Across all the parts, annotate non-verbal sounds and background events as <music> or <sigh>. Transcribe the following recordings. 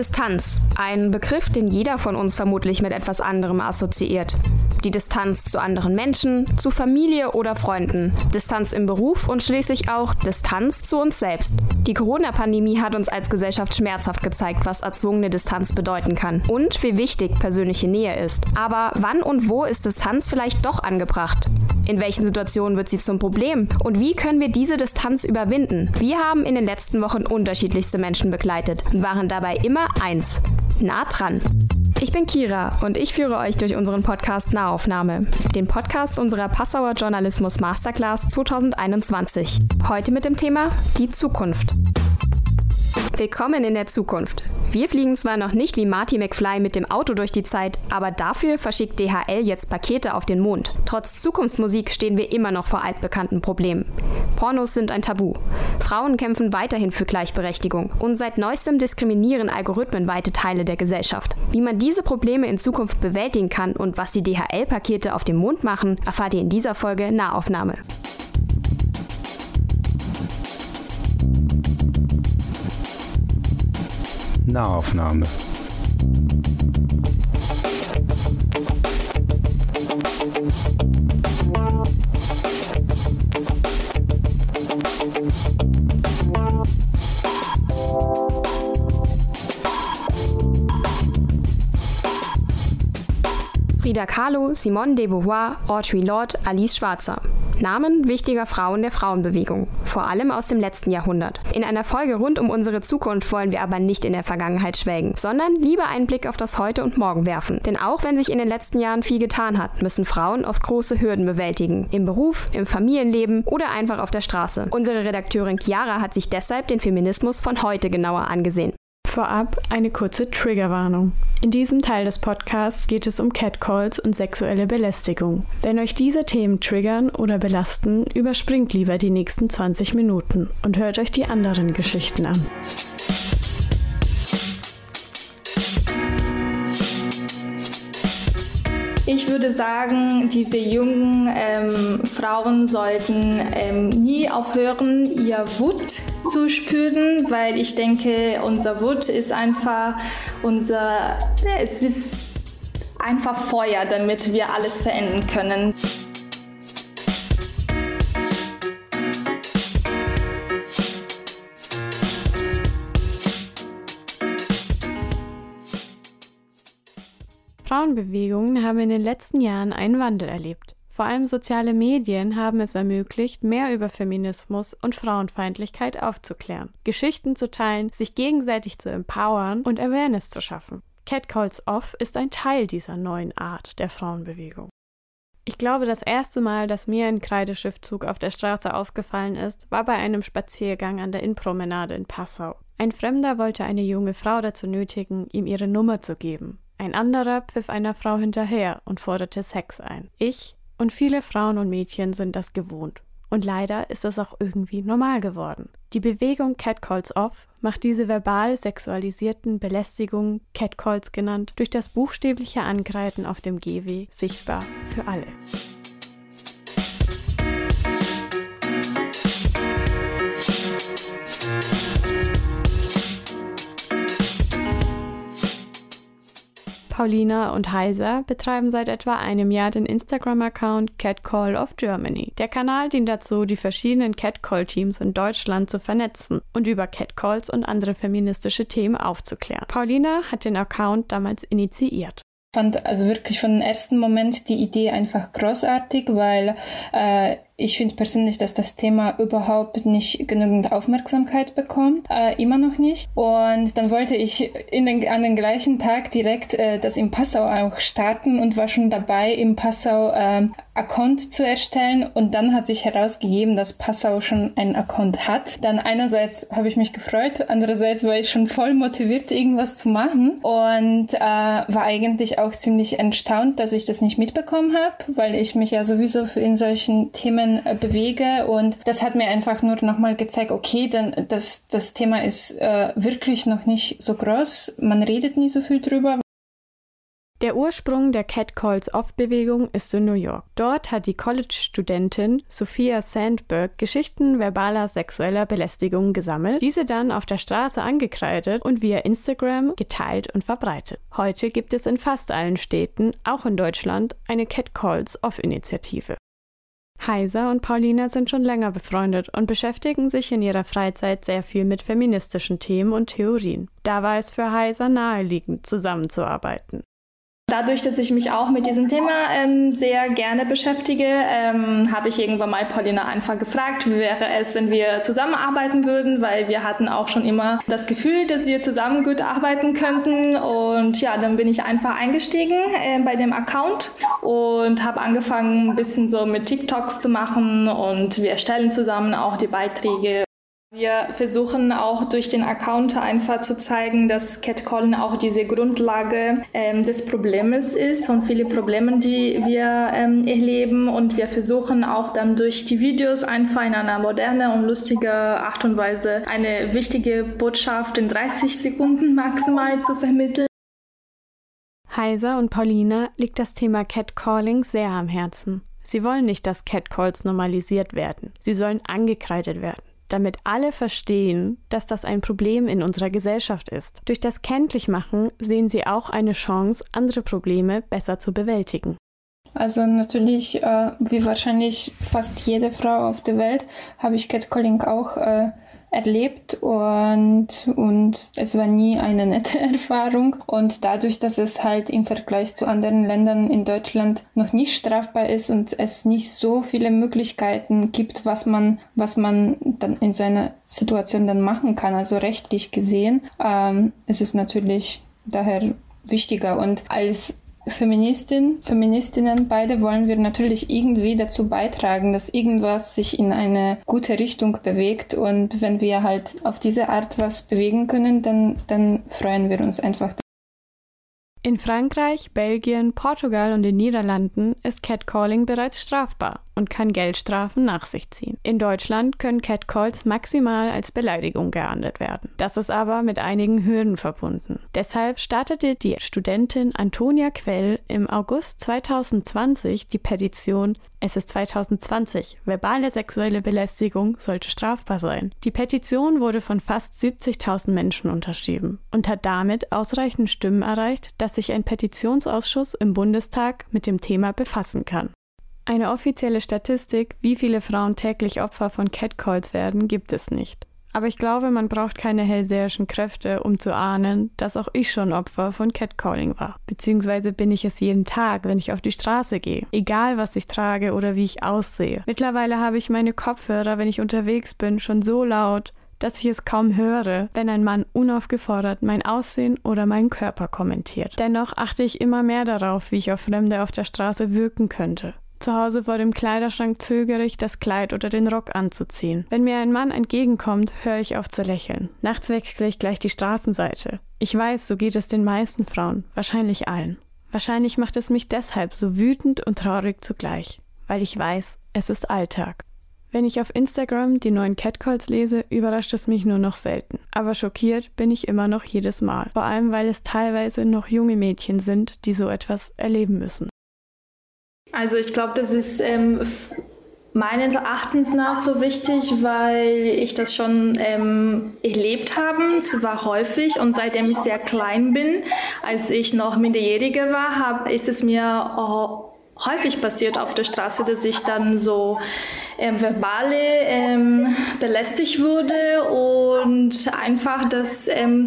Distanz, ein Begriff, den jeder von uns vermutlich mit etwas anderem assoziiert. Die Distanz zu anderen Menschen, zu Familie oder Freunden, Distanz im Beruf und schließlich auch Distanz zu uns selbst. Die Corona-Pandemie hat uns als Gesellschaft schmerzhaft gezeigt, was erzwungene Distanz bedeuten kann und wie wichtig persönliche Nähe ist. Aber wann und wo ist Distanz vielleicht doch angebracht? In welchen Situationen wird sie zum Problem? Und wie können wir diese Distanz überwinden? Wir haben in den letzten Wochen unterschiedlichste Menschen begleitet und waren dabei immer eins. Nah dran. Ich bin Kira und ich führe euch durch unseren Podcast Nahaufnahme, den Podcast unserer Passauer Journalismus Masterclass 2021. Heute mit dem Thema die Zukunft. Willkommen in der Zukunft. Wir fliegen zwar noch nicht wie Marty McFly mit dem Auto durch die Zeit, aber dafür verschickt DHL jetzt Pakete auf den Mond. Trotz Zukunftsmusik stehen wir immer noch vor altbekannten Problemen. Pornos sind ein Tabu. Frauen kämpfen weiterhin für Gleichberechtigung. Und seit neuestem diskriminieren Algorithmen weite Teile der Gesellschaft. Wie man diese Probleme in Zukunft bewältigen kann und was die DHL-Pakete auf dem Mond machen, erfahrt ihr in dieser Folge Nahaufnahme. Nahaufnahme. Frida Kahlo, Simone de Beauvoir, Audre Lorde, Alice Schwarzer. Namen wichtiger Frauen der Frauenbewegung, vor allem aus dem letzten Jahrhundert. In einer Folge rund um unsere Zukunft wollen wir aber nicht in der Vergangenheit schwelgen, sondern lieber einen Blick auf das Heute und Morgen werfen. Denn auch wenn sich in den letzten Jahren viel getan hat, müssen Frauen oft große Hürden bewältigen. Im Beruf, im Familienleben oder einfach auf der Straße. Unsere Redakteurin Chiara hat sich deshalb den Feminismus von heute genauer angesehen. Vorab eine kurze Triggerwarnung. In diesem Teil des Podcasts geht es um Catcalls und sexuelle Belästigung. Wenn euch diese Themen triggern oder belasten, überspringt lieber die nächsten 20 Minuten und hört euch die anderen Geschichten an. Ich würde sagen, diese jungen ähm, Frauen sollten ähm, nie aufhören, ihr Wut zu spüren, weil ich denke, unser Wut ist einfach unser, es ist einfach Feuer, damit wir alles verändern können. Frauenbewegungen haben in den letzten Jahren einen Wandel erlebt. Vor allem soziale Medien haben es ermöglicht, mehr über Feminismus und Frauenfeindlichkeit aufzuklären, Geschichten zu teilen, sich gegenseitig zu empowern und Awareness zu schaffen. Catcalls Off ist ein Teil dieser neuen Art der Frauenbewegung. Ich glaube, das erste Mal, dass mir ein Kreideschiffzug auf der Straße aufgefallen ist, war bei einem Spaziergang an der Innenpromenade in Passau. Ein Fremder wollte eine junge Frau dazu nötigen, ihm ihre Nummer zu geben. Ein anderer pfiff einer Frau hinterher und forderte Sex ein. Ich und viele Frauen und Mädchen sind das gewohnt. Und leider ist es auch irgendwie normal geworden. Die Bewegung Catcalls Off macht diese verbal sexualisierten Belästigungen, Catcalls genannt, durch das buchstäbliche Angreifen auf dem Gehweg sichtbar für alle. Paulina und Heiser betreiben seit etwa einem Jahr den Instagram-Account Catcall of Germany. Der Kanal dient dazu, die verschiedenen Catcall-Teams in Deutschland zu vernetzen und über Catcalls und andere feministische Themen aufzuklären. Paulina hat den Account damals initiiert fand also wirklich von dem ersten Moment die Idee einfach großartig, weil äh, ich finde persönlich, dass das Thema überhaupt nicht genügend Aufmerksamkeit bekommt, äh, immer noch nicht. Und dann wollte ich in den, an den gleichen Tag direkt äh, das im Passau auch starten und war schon dabei, im Passau äh, Account zu erstellen. Und dann hat sich herausgegeben, dass Passau schon einen Account hat. Dann einerseits habe ich mich gefreut, andererseits war ich schon voll motiviert, irgendwas zu machen und äh, war eigentlich auch ziemlich erstaunt, dass ich das nicht mitbekommen habe, weil ich mich ja sowieso in solchen Themen Themen äh, bewege. Und das hat mir einfach nur nochmal gezeigt, okay, dann das, das Thema ist äh, wirklich noch nicht so groß. Man redet nie so viel drüber. Der Ursprung der Cat Calls Off-Bewegung ist in New York. Dort hat die College-Studentin Sophia Sandberg Geschichten verbaler sexueller Belästigung gesammelt, diese dann auf der Straße angekreidet und via Instagram geteilt und verbreitet. Heute gibt es in fast allen Städten, auch in Deutschland, eine Cat Calls Off-Initiative. Heiser und Paulina sind schon länger befreundet und beschäftigen sich in ihrer Freizeit sehr viel mit feministischen Themen und Theorien. Da war es für Heiser naheliegend, zusammenzuarbeiten. Dadurch, dass ich mich auch mit diesem Thema ähm, sehr gerne beschäftige, ähm, habe ich irgendwann mal Paulina einfach gefragt, wie wäre es, wenn wir zusammenarbeiten würden, weil wir hatten auch schon immer das Gefühl, dass wir zusammen gut arbeiten könnten. Und ja, dann bin ich einfach eingestiegen äh, bei dem Account und habe angefangen, ein bisschen so mit TikToks zu machen und wir erstellen zusammen auch die Beiträge. Wir versuchen auch durch den Account einfach zu zeigen, dass Catcalling auch diese Grundlage ähm, des Problems ist und viele Probleme, die wir ähm, erleben. Und wir versuchen auch dann durch die Videos einfach in einer modernen und lustigen Art und Weise eine wichtige Botschaft in 30 Sekunden maximal zu vermitteln. Heiser und Paulina liegt das Thema Catcalling sehr am Herzen. Sie wollen nicht, dass Catcalls normalisiert werden. Sie sollen angekreidet werden damit alle verstehen, dass das ein Problem in unserer Gesellschaft ist. Durch das Kenntlichmachen sehen sie auch eine Chance, andere Probleme besser zu bewältigen. Also natürlich, äh, wie wahrscheinlich fast jede Frau auf der Welt, habe ich Catcalling auch äh, erlebt und, und es war nie eine nette <laughs> Erfahrung. Und dadurch, dass es halt im Vergleich zu anderen Ländern in Deutschland noch nicht strafbar ist und es nicht so viele Möglichkeiten gibt, was man, was man dann in so einer Situation dann machen kann, also rechtlich gesehen, ähm, ist es natürlich daher wichtiger. Und als Feministin, Feministinnen, beide wollen wir natürlich irgendwie dazu beitragen, dass irgendwas sich in eine gute Richtung bewegt. Und wenn wir halt auf diese Art was bewegen können, dann, dann freuen wir uns einfach. In Frankreich, Belgien, Portugal und den Niederlanden ist Catcalling bereits strafbar und kann Geldstrafen nach sich ziehen. In Deutschland können Catcalls maximal als Beleidigung geahndet werden. Das ist aber mit einigen Hürden verbunden. Deshalb startete die Studentin Antonia Quell im August 2020 die Petition es ist 2020. Verbale sexuelle Belästigung sollte strafbar sein. Die Petition wurde von fast 70.000 Menschen unterschrieben und hat damit ausreichend Stimmen erreicht, dass sich ein Petitionsausschuss im Bundestag mit dem Thema befassen kann. Eine offizielle Statistik, wie viele Frauen täglich Opfer von Catcalls werden, gibt es nicht. Aber ich glaube, man braucht keine hellseherischen Kräfte, um zu ahnen, dass auch ich schon Opfer von Catcalling war. Beziehungsweise bin ich es jeden Tag, wenn ich auf die Straße gehe. Egal, was ich trage oder wie ich aussehe. Mittlerweile habe ich meine Kopfhörer, wenn ich unterwegs bin, schon so laut, dass ich es kaum höre, wenn ein Mann unaufgefordert mein Aussehen oder meinen Körper kommentiert. Dennoch achte ich immer mehr darauf, wie ich auf Fremde auf der Straße wirken könnte. Zu Hause vor dem Kleiderschrank zögere ich, das Kleid oder den Rock anzuziehen. Wenn mir ein Mann entgegenkommt, höre ich auf zu lächeln. Nachts wechsle ich gleich die Straßenseite. Ich weiß, so geht es den meisten Frauen, wahrscheinlich allen. Wahrscheinlich macht es mich deshalb so wütend und traurig zugleich, weil ich weiß, es ist Alltag. Wenn ich auf Instagram die neuen Catcalls lese, überrascht es mich nur noch selten. Aber schockiert bin ich immer noch jedes Mal. Vor allem, weil es teilweise noch junge Mädchen sind, die so etwas erleben müssen. Also ich glaube, das ist ähm, meines Erachtens nach so wichtig, weil ich das schon ähm, erlebt habe, zwar häufig und seitdem ich sehr klein bin, als ich noch Minderjährige war, hab, ist es mir oh, häufig passiert auf der Straße, dass ich dann so ähm, verbale ähm, belästigt wurde und einfach, dass ähm,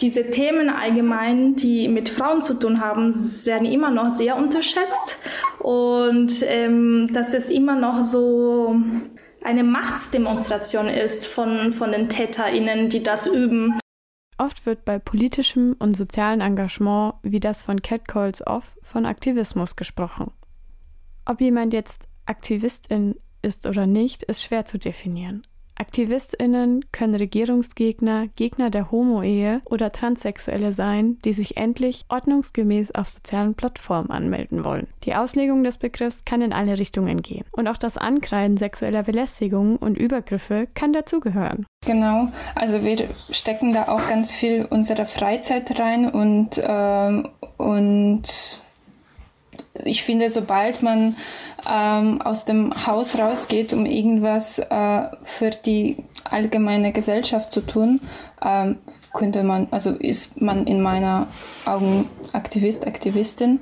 diese Themen allgemein, die mit Frauen zu tun haben, werden immer noch sehr unterschätzt und ähm, dass es immer noch so eine Machtsdemonstration ist von, von den TäterInnen, die das üben. Oft wird bei politischem und sozialem Engagement wie das von Catcalls Off von Aktivismus gesprochen. Ob jemand jetzt Aktivistin ist oder nicht, ist schwer zu definieren. AktivistInnen können Regierungsgegner, Gegner der Homo-Ehe oder Transsexuelle sein, die sich endlich ordnungsgemäß auf sozialen Plattformen anmelden wollen. Die Auslegung des Begriffs kann in alle Richtungen gehen. Und auch das Ankreiden sexueller Belästigung und Übergriffe kann dazugehören. Genau, also wir stecken da auch ganz viel unserer Freizeit rein und, ähm, und ich finde, sobald man ähm, aus dem Haus rausgeht, um irgendwas äh, für die allgemeine Gesellschaft zu tun, ähm, könnte man, also ist man in meiner Augen Aktivist, Aktivistin.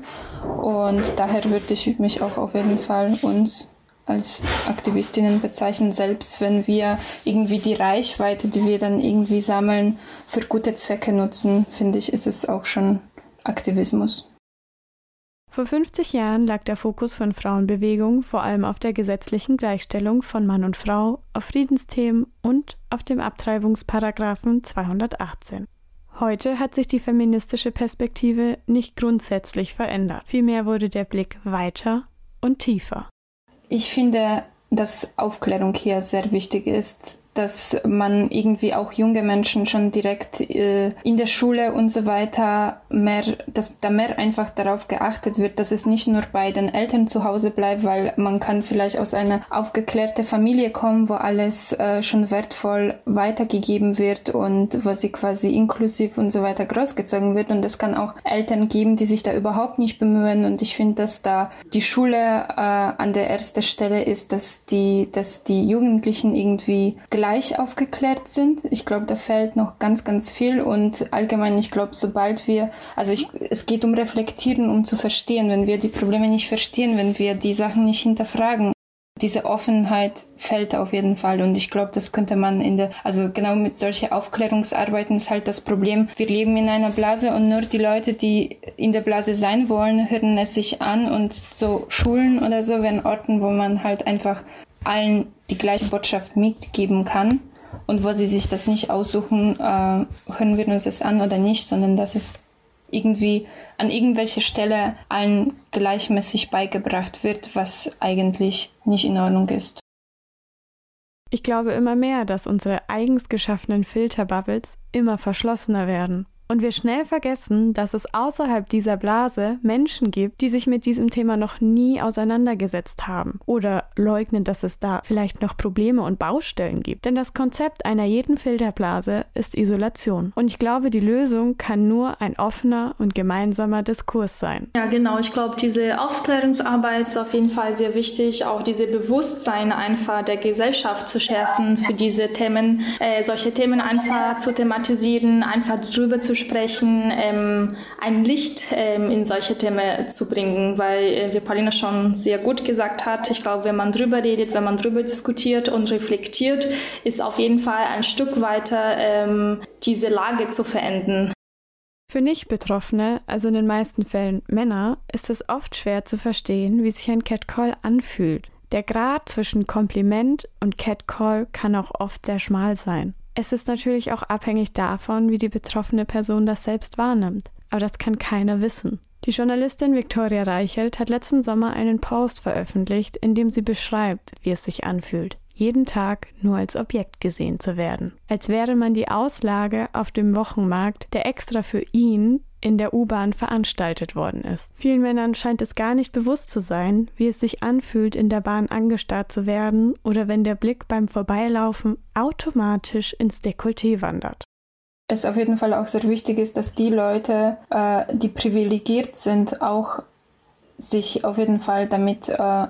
Und daher würde ich mich auch auf jeden Fall uns als Aktivistinnen bezeichnen, selbst wenn wir irgendwie die Reichweite, die wir dann irgendwie sammeln, für gute Zwecke nutzen, finde ich, ist es auch schon Aktivismus. Vor 50 Jahren lag der Fokus von Frauenbewegung vor allem auf der gesetzlichen Gleichstellung von Mann und Frau, auf Friedensthemen und auf dem Abtreibungsparagraphen 218. Heute hat sich die feministische Perspektive nicht grundsätzlich verändert. Vielmehr wurde der Blick weiter und tiefer. Ich finde, dass Aufklärung hier sehr wichtig ist dass man irgendwie auch junge Menschen schon direkt äh, in der Schule und so weiter mehr, dass da mehr einfach darauf geachtet wird, dass es nicht nur bei den Eltern zu Hause bleibt, weil man kann vielleicht aus einer aufgeklärten Familie kommen, wo alles äh, schon wertvoll weitergegeben wird und wo sie quasi inklusiv und so weiter großgezogen wird. Und es kann auch Eltern geben, die sich da überhaupt nicht bemühen. Und ich finde, dass da die Schule äh, an der ersten Stelle ist, dass die, dass die Jugendlichen irgendwie gleich aufgeklärt sind. Ich glaube, da fällt noch ganz, ganz viel und allgemein, ich glaube, sobald wir, also ich, es geht um Reflektieren, um zu verstehen, wenn wir die Probleme nicht verstehen, wenn wir die Sachen nicht hinterfragen. Diese Offenheit fällt auf jeden Fall und ich glaube, das könnte man in der, also genau mit solchen Aufklärungsarbeiten ist halt das Problem. Wir leben in einer Blase und nur die Leute, die in der Blase sein wollen, hören es sich an und so Schulen oder so wären Orten, wo man halt einfach allen die gleiche Botschaft mitgeben kann und wo sie sich das nicht aussuchen, äh, hören wir uns das an oder nicht, sondern dass es irgendwie an irgendwelcher Stelle allen gleichmäßig beigebracht wird, was eigentlich nicht in Ordnung ist. Ich glaube immer mehr, dass unsere eigens geschaffenen Filterbubbles immer verschlossener werden und wir schnell vergessen, dass es außerhalb dieser Blase Menschen gibt, die sich mit diesem Thema noch nie auseinandergesetzt haben oder leugnen, dass es da vielleicht noch Probleme und Baustellen gibt. Denn das Konzept einer jeden Filterblase ist Isolation. Und ich glaube, die Lösung kann nur ein offener und gemeinsamer Diskurs sein. Ja, genau. Ich glaube, diese Aufklärungsarbeit ist auf jeden Fall sehr wichtig, auch diese Bewusstsein einfach der Gesellschaft zu schärfen für diese Themen, äh, solche Themen einfach zu thematisieren, einfach drüber zu sprechen, ähm, ein Licht ähm, in solche Themen zu bringen, weil, äh, wie Paulina schon sehr gut gesagt hat, ich glaube, wenn man drüber redet, wenn man drüber diskutiert und reflektiert, ist auf jeden Fall ein Stück weiter ähm, diese Lage zu verändern. Für Nicht-Betroffene, also in den meisten Fällen Männer, ist es oft schwer zu verstehen, wie sich ein Catcall anfühlt. Der Grad zwischen Kompliment und Catcall kann auch oft sehr schmal sein. Es ist natürlich auch abhängig davon, wie die betroffene Person das selbst wahrnimmt, aber das kann keiner wissen. Die Journalistin Viktoria Reichelt hat letzten Sommer einen Post veröffentlicht, in dem sie beschreibt, wie es sich anfühlt, jeden Tag nur als Objekt gesehen zu werden. Als wäre man die Auslage auf dem Wochenmarkt, der extra für ihn in der U-Bahn veranstaltet worden ist. Vielen Männern scheint es gar nicht bewusst zu sein, wie es sich anfühlt, in der Bahn angestarrt zu werden oder wenn der Blick beim Vorbeilaufen automatisch ins Dekolleté wandert. Es auf jeden Fall auch sehr wichtig ist, dass die Leute, äh, die privilegiert sind, auch sich auf jeden Fall damit äh,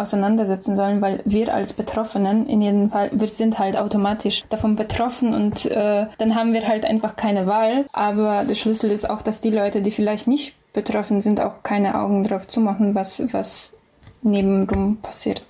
auseinandersetzen sollen, weil wir als Betroffenen in jedem Fall, wir sind halt automatisch davon betroffen und äh, dann haben wir halt einfach keine Wahl. Aber der Schlüssel ist auch, dass die Leute, die vielleicht nicht betroffen sind, auch keine Augen drauf zumachen, was, was nebenrum passiert.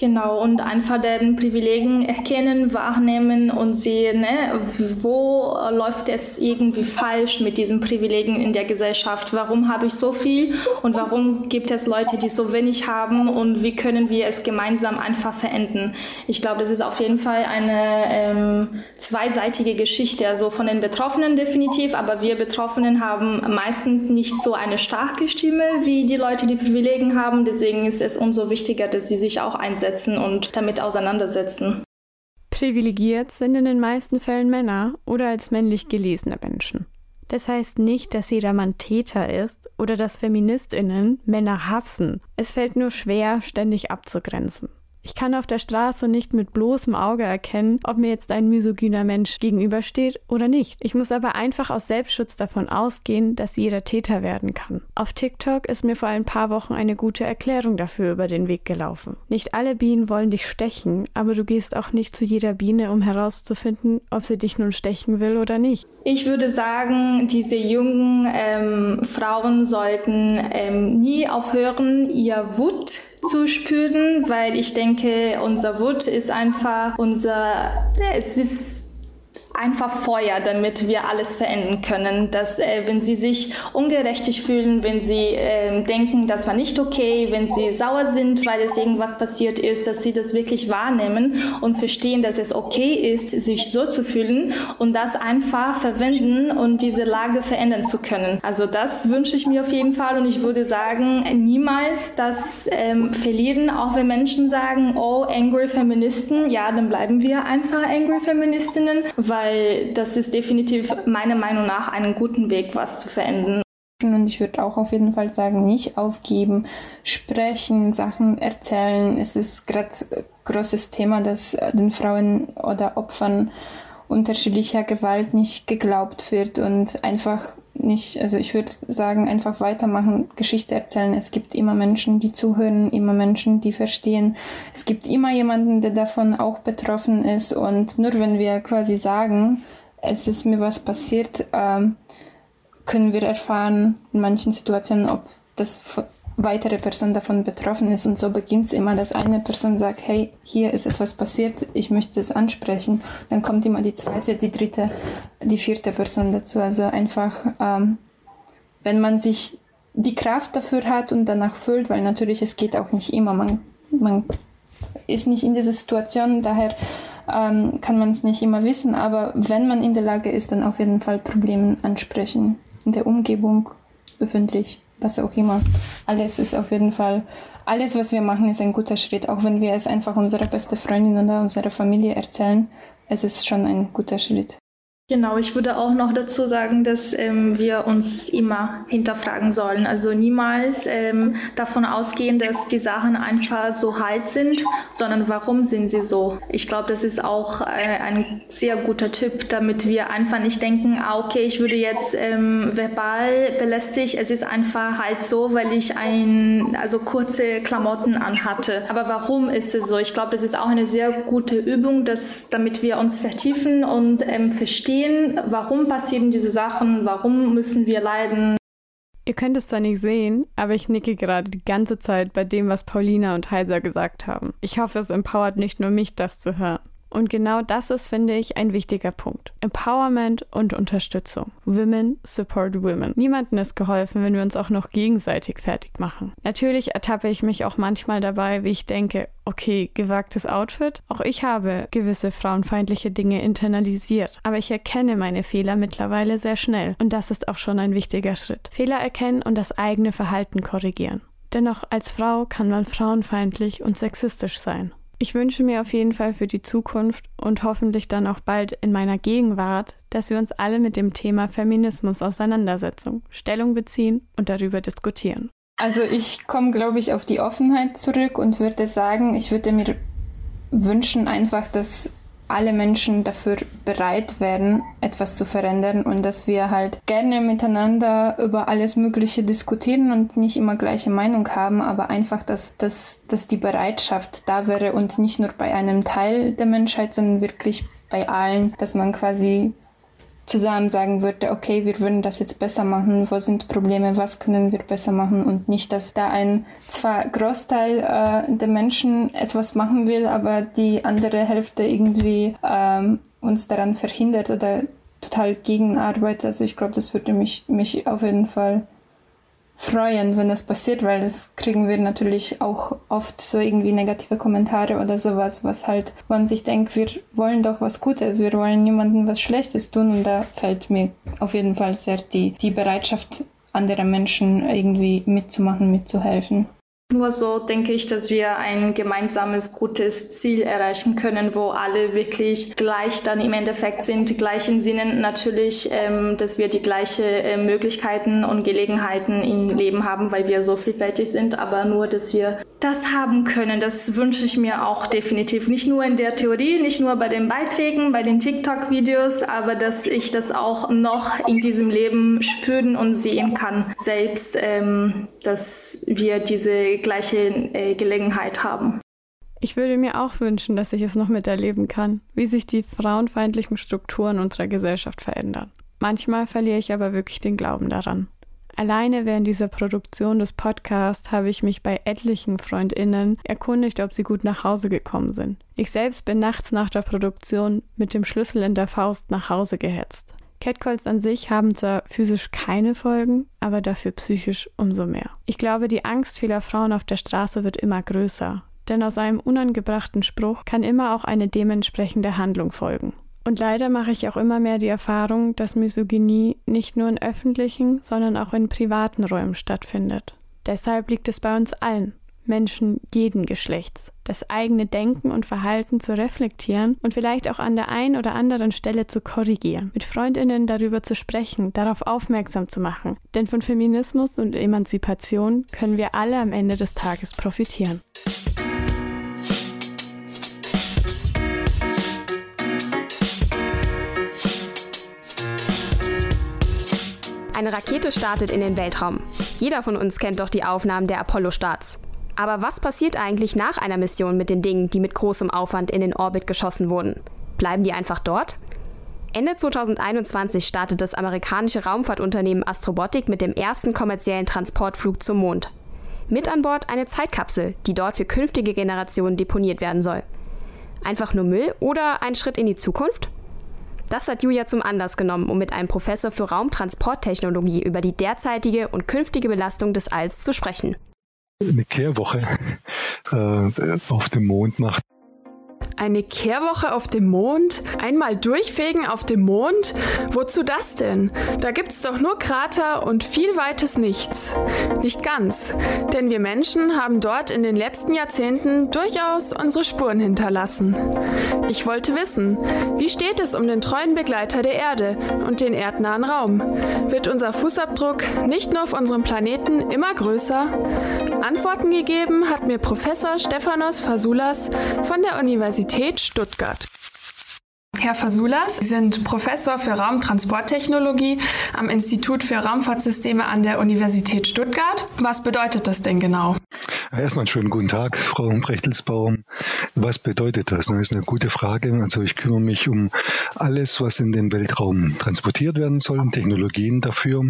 Genau, und einfach deren Privilegien erkennen, wahrnehmen und sehen, ne, wo läuft es irgendwie falsch mit diesen Privilegien in der Gesellschaft. Warum habe ich so viel und warum gibt es Leute, die so wenig haben und wie können wir es gemeinsam einfach verändern. Ich glaube, das ist auf jeden Fall eine ähm, zweiseitige Geschichte, also von den Betroffenen definitiv, aber wir Betroffenen haben meistens nicht so eine starke Stimme wie die Leute, die Privilegien haben. Deswegen ist es umso wichtiger, dass sie sich auch einsetzen einsetzen und damit auseinandersetzen. Privilegiert sind in den meisten Fällen Männer oder als männlich gelesene Menschen. Das heißt nicht, dass jeder Mann Täter ist oder dass Feministinnen Männer hassen. Es fällt nur schwer, ständig abzugrenzen. Ich kann auf der Straße nicht mit bloßem Auge erkennen, ob mir jetzt ein misogyner Mensch gegenübersteht oder nicht. Ich muss aber einfach aus Selbstschutz davon ausgehen, dass jeder Täter werden kann. Auf TikTok ist mir vor ein paar Wochen eine gute Erklärung dafür über den Weg gelaufen. Nicht alle Bienen wollen dich stechen, aber du gehst auch nicht zu jeder Biene, um herauszufinden, ob sie dich nun stechen will oder nicht. Ich würde sagen, diese jungen ähm, Frauen sollten ähm, nie aufhören, ihr Wut zu spüren, weil ich denke, unser Wut ist einfach unser, es ist einfach Feuer, damit wir alles verändern können. Dass, äh, wenn sie sich ungerechtig fühlen, wenn sie äh, denken, das war nicht okay, wenn sie sauer sind, weil es irgendwas passiert ist, dass sie das wirklich wahrnehmen und verstehen, dass es okay ist, sich so zu fühlen und das einfach verwenden und diese Lage verändern zu können. Also das wünsche ich mir auf jeden Fall und ich würde sagen, niemals das ähm, verlieren, auch wenn Menschen sagen, oh, angry Feministen, ja, dann bleiben wir einfach angry Feministinnen, weil weil das ist definitiv meiner Meinung nach einen guten Weg, was zu verändern. Und ich würde auch auf jeden Fall sagen, nicht aufgeben, sprechen, Sachen erzählen. Es ist gerade ein großes Thema, dass den Frauen oder Opfern unterschiedlicher Gewalt nicht geglaubt wird und einfach nicht, also ich würde sagen, einfach weitermachen, Geschichte erzählen. Es gibt immer Menschen, die zuhören, immer Menschen, die verstehen. Es gibt immer jemanden, der davon auch betroffen ist. Und nur wenn wir quasi sagen, es ist mir was passiert, ähm, können wir erfahren in manchen Situationen, ob das weitere Person davon betroffen ist. Und so beginnt es immer, dass eine Person sagt, hey, hier ist etwas passiert, ich möchte es ansprechen. Dann kommt immer die zweite, die dritte, die vierte Person dazu. Also einfach, ähm, wenn man sich die Kraft dafür hat und danach fühlt, weil natürlich es geht auch nicht immer, man, man ist nicht in dieser Situation, daher ähm, kann man es nicht immer wissen, aber wenn man in der Lage ist, dann auf jeden Fall Probleme ansprechen in der Umgebung öffentlich was auch immer. Alles ist auf jeden Fall, alles, was wir machen, ist ein guter Schritt. Auch wenn wir es einfach unserer beste Freundin oder unserer Familie erzählen, es ist schon ein guter Schritt. Genau, ich würde auch noch dazu sagen, dass ähm, wir uns immer hinterfragen sollen. Also niemals ähm, davon ausgehen, dass die Sachen einfach so halt sind, sondern warum sind sie so? Ich glaube, das ist auch äh, ein sehr guter Tipp, damit wir einfach nicht denken, ah, okay, ich würde jetzt ähm, verbal belästigt, es ist einfach halt so, weil ich ein, also kurze Klamotten anhatte. Aber warum ist es so? Ich glaube, das ist auch eine sehr gute Übung, dass, damit wir uns vertiefen und ähm, verstehen, verstehen, warum passieren diese Sachen, warum müssen wir leiden. Ihr könnt es zwar nicht sehen, aber ich nicke gerade die ganze Zeit bei dem, was Paulina und Heiser gesagt haben. Ich hoffe, es empowert nicht nur mich, das zu hören. Und genau das ist, finde ich, ein wichtiger Punkt. Empowerment und Unterstützung. Women support women. Niemandem ist geholfen, wenn wir uns auch noch gegenseitig fertig machen. Natürlich ertappe ich mich auch manchmal dabei, wie ich denke, okay, gewagtes Outfit. Auch ich habe gewisse frauenfeindliche Dinge internalisiert. Aber ich erkenne meine Fehler mittlerweile sehr schnell. Und das ist auch schon ein wichtiger Schritt. Fehler erkennen und das eigene Verhalten korrigieren. Dennoch als Frau kann man frauenfeindlich und sexistisch sein. Ich wünsche mir auf jeden Fall für die Zukunft und hoffentlich dann auch bald in meiner Gegenwart, dass wir uns alle mit dem Thema Feminismus auseinandersetzen, Stellung beziehen und darüber diskutieren. Also ich komme, glaube ich, auf die Offenheit zurück und würde sagen, ich würde mir wünschen einfach, dass alle Menschen dafür bereit wären, etwas zu verändern und dass wir halt gerne miteinander über alles Mögliche diskutieren und nicht immer gleiche Meinung haben, aber einfach, dass, dass, dass die Bereitschaft da wäre und nicht nur bei einem Teil der Menschheit, sondern wirklich bei allen, dass man quasi zusammen sagen würde, okay, wir würden das jetzt besser machen, wo sind Probleme, was können wir besser machen und nicht, dass da ein zwar Großteil äh, der Menschen etwas machen will, aber die andere Hälfte irgendwie ähm, uns daran verhindert oder total gegenarbeitet. Also ich glaube, das würde mich, mich auf jeden Fall freuen, wenn das passiert, weil das kriegen wir natürlich auch oft so irgendwie negative Kommentare oder sowas, was halt man sich denkt, wir wollen doch was Gutes, wir wollen niemandem was Schlechtes tun und da fällt mir auf jeden Fall sehr die, die Bereitschaft anderer Menschen irgendwie mitzumachen, mitzuhelfen. Nur so denke ich, dass wir ein gemeinsames, gutes Ziel erreichen können, wo alle wirklich gleich dann im Endeffekt sind, gleich in Sinnen natürlich, ähm, dass wir die gleichen äh, Möglichkeiten und Gelegenheiten im Leben haben, weil wir so vielfältig sind, aber nur, dass wir das haben können, das wünsche ich mir auch definitiv. Nicht nur in der Theorie, nicht nur bei den Beiträgen, bei den TikTok-Videos, aber dass ich das auch noch in diesem Leben spüren und sehen kann, selbst, ähm, dass wir diese gleiche äh, Gelegenheit haben. Ich würde mir auch wünschen, dass ich es noch miterleben kann, wie sich die frauenfeindlichen Strukturen unserer Gesellschaft verändern. Manchmal verliere ich aber wirklich den Glauben daran. Alleine während dieser Produktion des Podcasts habe ich mich bei etlichen Freundinnen erkundigt, ob sie gut nach Hause gekommen sind. Ich selbst bin nachts nach der Produktion mit dem Schlüssel in der Faust nach Hause gehetzt. Catcalls an sich haben zwar physisch keine Folgen, aber dafür psychisch umso mehr. Ich glaube, die Angst vieler Frauen auf der Straße wird immer größer, denn aus einem unangebrachten Spruch kann immer auch eine dementsprechende Handlung folgen. Und leider mache ich auch immer mehr die Erfahrung, dass Misogynie nicht nur in öffentlichen, sondern auch in privaten Räumen stattfindet. Deshalb liegt es bei uns allen, Menschen jeden Geschlechts, das eigene Denken und Verhalten zu reflektieren und vielleicht auch an der einen oder anderen Stelle zu korrigieren, mit Freundinnen darüber zu sprechen, darauf aufmerksam zu machen. Denn von Feminismus und Emanzipation können wir alle am Ende des Tages profitieren. Eine Rakete startet in den Weltraum. Jeder von uns kennt doch die Aufnahmen der Apollo-Starts. Aber was passiert eigentlich nach einer Mission mit den Dingen, die mit großem Aufwand in den Orbit geschossen wurden? Bleiben die einfach dort? Ende 2021 startet das amerikanische Raumfahrtunternehmen Astrobotic mit dem ersten kommerziellen Transportflug zum Mond. Mit an Bord eine Zeitkapsel, die dort für künftige Generationen deponiert werden soll. Einfach nur Müll oder ein Schritt in die Zukunft? Das hat Julia zum Anlass genommen, um mit einem Professor für Raumtransporttechnologie über die derzeitige und künftige Belastung des Alls zu sprechen eine Kehrwoche äh, auf dem Mond macht. Eine Kehrwoche auf dem Mond? Einmal durchfegen auf dem Mond? Wozu das denn? Da gibt's doch nur Krater und viel weites Nichts. Nicht ganz, denn wir Menschen haben dort in den letzten Jahrzehnten durchaus unsere Spuren hinterlassen. Ich wollte wissen, wie steht es um den treuen Begleiter der Erde und den erdnahen Raum? Wird unser Fußabdruck nicht nur auf unserem Planeten immer größer? Antworten gegeben hat mir Professor Stephanos Fasoulas von der Universität Universität Stuttgart. Herr Fasulas, Sie sind Professor für Raumtransporttechnologie am Institut für Raumfahrtsysteme an der Universität Stuttgart. Was bedeutet das denn genau? Erstmal einen schönen guten Tag, Frau Brechtelsbaum. Was bedeutet das? Das ist eine gute Frage. Also ich kümmere mich um alles, was in den Weltraum transportiert werden soll, Technologien dafür.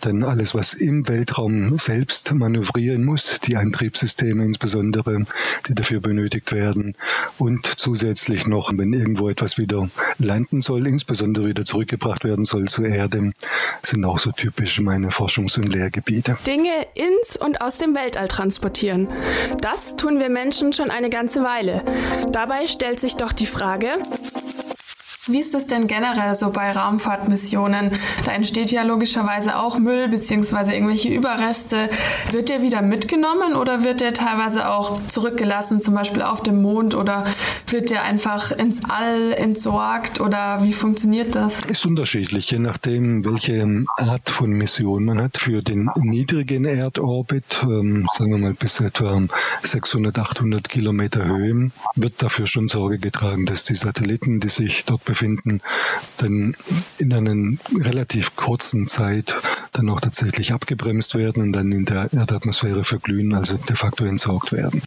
Dann alles, was im Weltraum selbst manövrieren muss, die Antriebssysteme insbesondere, die dafür benötigt werden. Und zusätzlich noch, wenn irgendwo etwas wieder landen soll, insbesondere wieder zurückgebracht werden soll zur Erde, sind auch so typisch meine Forschungs- und Lehrgebiete. Dinge ins und aus dem Weltall transportieren. Das tun wir Menschen schon eine ganze Weile. Dabei stellt sich doch die Frage, wie ist es denn generell so bei Raumfahrtmissionen? Da entsteht ja logischerweise auch Müll bzw. irgendwelche Überreste. Wird der wieder mitgenommen oder wird der teilweise auch zurückgelassen, zum Beispiel auf dem Mond oder wird der einfach ins All entsorgt oder wie funktioniert das? Ist unterschiedlich, je nachdem, welche Art von Mission man hat. Für den niedrigen Erdorbit, ähm, sagen wir mal bis etwa 600, 800 Kilometer Höhe, wird dafür schon Sorge getragen, dass die Satelliten, die sich dort befinden, befinden, dann in einer relativ kurzen Zeit dann auch tatsächlich abgebremst werden und dann in der Erdatmosphäre verglühen, also de facto entsorgt werden.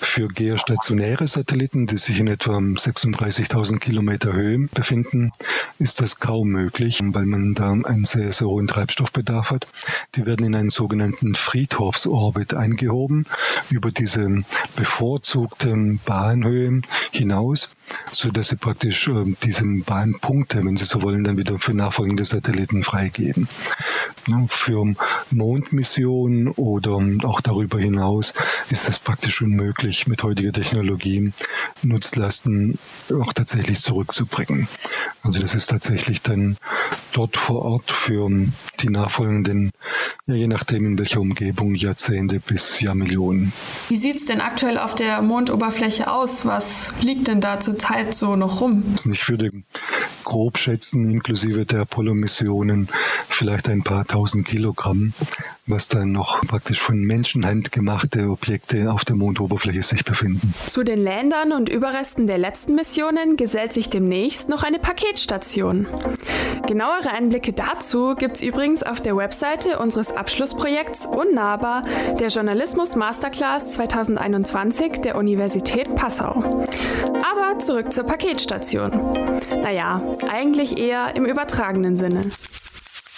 Für geostationäre Satelliten, die sich in etwa 36.000 Kilometer Höhe befinden, ist das kaum möglich, weil man da einen sehr, sehr hohen Treibstoffbedarf hat. Die werden in einen sogenannten Friedhofsorbit eingehoben, über diese bevorzugte Bahnhöhe hinaus, so dass sie praktisch äh, diese Bahnpunkte, wenn Sie so wollen, dann wieder für nachfolgende Satelliten freigeben. Für Mondmissionen oder auch darüber hinaus ist das praktisch unmöglich, mit heutiger Technologie Nutzlasten auch tatsächlich zurückzubringen. Also das ist tatsächlich dann dort vor Ort für die nachfolgenden ja, je nachdem in welcher Umgebung Jahrzehnte bis Jahrmillionen. Wie sieht es denn aktuell auf der Mondoberfläche aus? Was liegt denn da zurzeit so noch rum? Ich würde grob schätzen, inklusive der Apollo-Missionen, vielleicht ein paar tausend Kilogramm, was dann noch praktisch von Menschenhand gemachte Objekte auf der Mondoberfläche sich befinden. Zu den Ländern und Überresten der letzten Missionen gesellt sich demnächst noch eine Paketstation. Genauere Einblicke dazu gibt es übrigens auf der Webseite unseres Abschlussprojekts Unnahbar der Journalismus Masterclass 2021 der Universität Passau. Aber zurück zur Paketstation. Naja, eigentlich eher im übertragenen Sinne.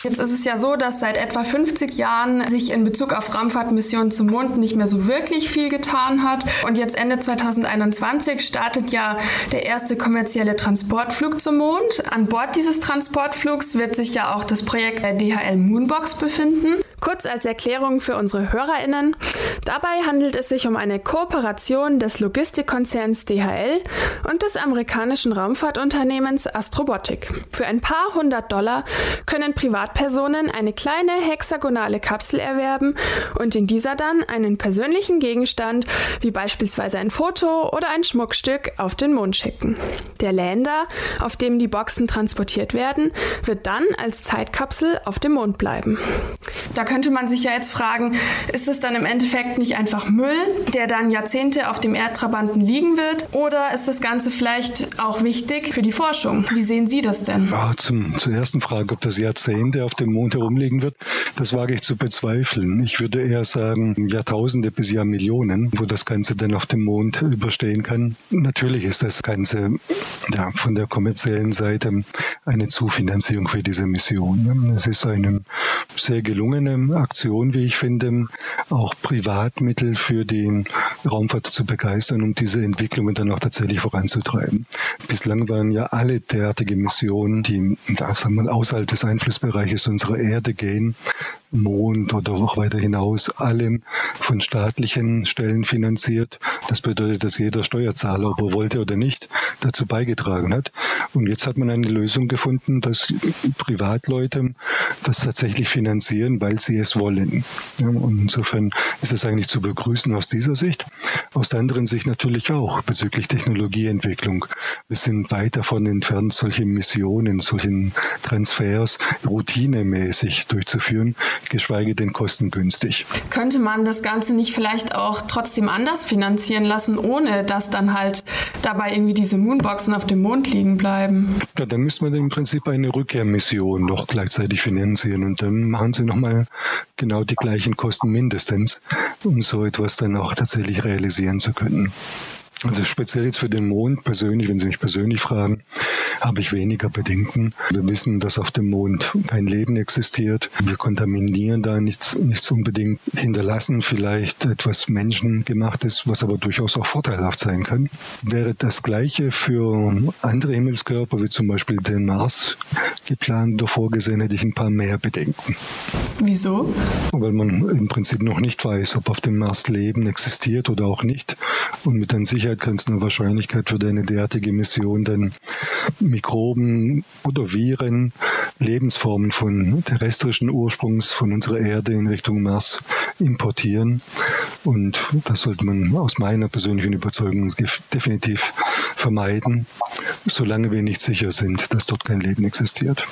Jetzt ist es ja so, dass seit etwa 50 Jahren sich in Bezug auf Raumfahrtmissionen zum Mond nicht mehr so wirklich viel getan hat. Und jetzt Ende 2021 startet ja der erste kommerzielle Transportflug zum Mond. An Bord dieses Transportflugs wird sich ja auch das Projekt der DHL Moonbox befinden. Kurz als Erklärung für unsere HörerInnen. Dabei handelt es sich um eine Kooperation des Logistikkonzerns DHL und des amerikanischen Raumfahrtunternehmens Astrobotic. Für ein paar hundert Dollar können Privatpersonen eine kleine hexagonale Kapsel erwerben und in dieser dann einen persönlichen Gegenstand, wie beispielsweise ein Foto oder ein Schmuckstück, auf den Mond schicken. Der Lander, auf dem die Boxen transportiert werden, wird dann als Zeitkapsel auf dem Mond bleiben. Da könnte man sich ja jetzt fragen, ist es dann im Endeffekt nicht einfach Müll, der dann Jahrzehnte auf dem Erdtrabanten liegen wird? Oder ist das Ganze vielleicht auch wichtig für die Forschung? Wie sehen Sie das denn? Ja, zum, zur ersten Frage, ob das Jahrzehnte auf dem Mond herumliegen wird, das wage ich zu bezweifeln. Ich würde eher sagen Jahrtausende bis Jahrmillionen, wo das Ganze dann auf dem Mond überstehen kann. Natürlich ist das Ganze ja, von der kommerziellen Seite eine Zufinanzierung für diese Mission. Es ist eine sehr gelungene Aktion, wie ich finde, auch Privatmittel für die Raumfahrt zu begeistern, um diese Entwicklungen dann auch tatsächlich voranzutreiben. Bislang waren ja alle derartige Missionen, die sagen wir, außerhalb des Einflussbereiches unserer Erde gehen, Mond oder auch weiter hinaus, allem von staatlichen Stellen finanziert. Das bedeutet, dass jeder Steuerzahler, ob er wollte oder nicht, dazu beigetragen hat. Und jetzt hat man eine Lösung gefunden, dass Privatleute das tatsächlich finanzieren, weil sie es wollen. Und insofern ist es eigentlich zu begrüßen aus dieser Sicht. Aus der anderen Sicht natürlich auch bezüglich Technologieentwicklung. Wir sind weit davon entfernt, solche Missionen, solchen Transfers routinemäßig durchzuführen geschweige denn kostengünstig. Könnte man das Ganze nicht vielleicht auch trotzdem anders finanzieren lassen, ohne dass dann halt dabei irgendwie diese Moonboxen auf dem Mond liegen bleiben? Ja, dann müsste man im Prinzip eine Rückkehrmission noch gleichzeitig finanzieren und dann machen sie nochmal genau die gleichen Kosten mindestens, um so etwas dann auch tatsächlich realisieren zu können. Also speziell jetzt für den Mond persönlich, wenn Sie mich persönlich fragen, habe ich weniger Bedenken. Wir wissen, dass auf dem Mond kein Leben existiert. Wir kontaminieren da nichts, nichts unbedingt hinterlassen, vielleicht etwas Menschengemachtes, was aber durchaus auch vorteilhaft sein kann. Wäre das Gleiche für andere Himmelskörper, wie zum Beispiel den Mars geplant oder vorgesehen, hätte ich ein paar mehr Bedenken. Wieso? Weil man im Prinzip noch nicht weiß, ob auf dem Mars Leben existiert oder auch nicht. Und mit an Sicherheit Wahrscheinlichkeit würde eine derartige Mission dann Mikroben oder Viren, Lebensformen von terrestrischen Ursprungs von unserer Erde in Richtung Mars importieren. Und das sollte man aus meiner persönlichen Überzeugung definitiv vermeiden, solange wir nicht sicher sind, dass dort kein Leben existiert.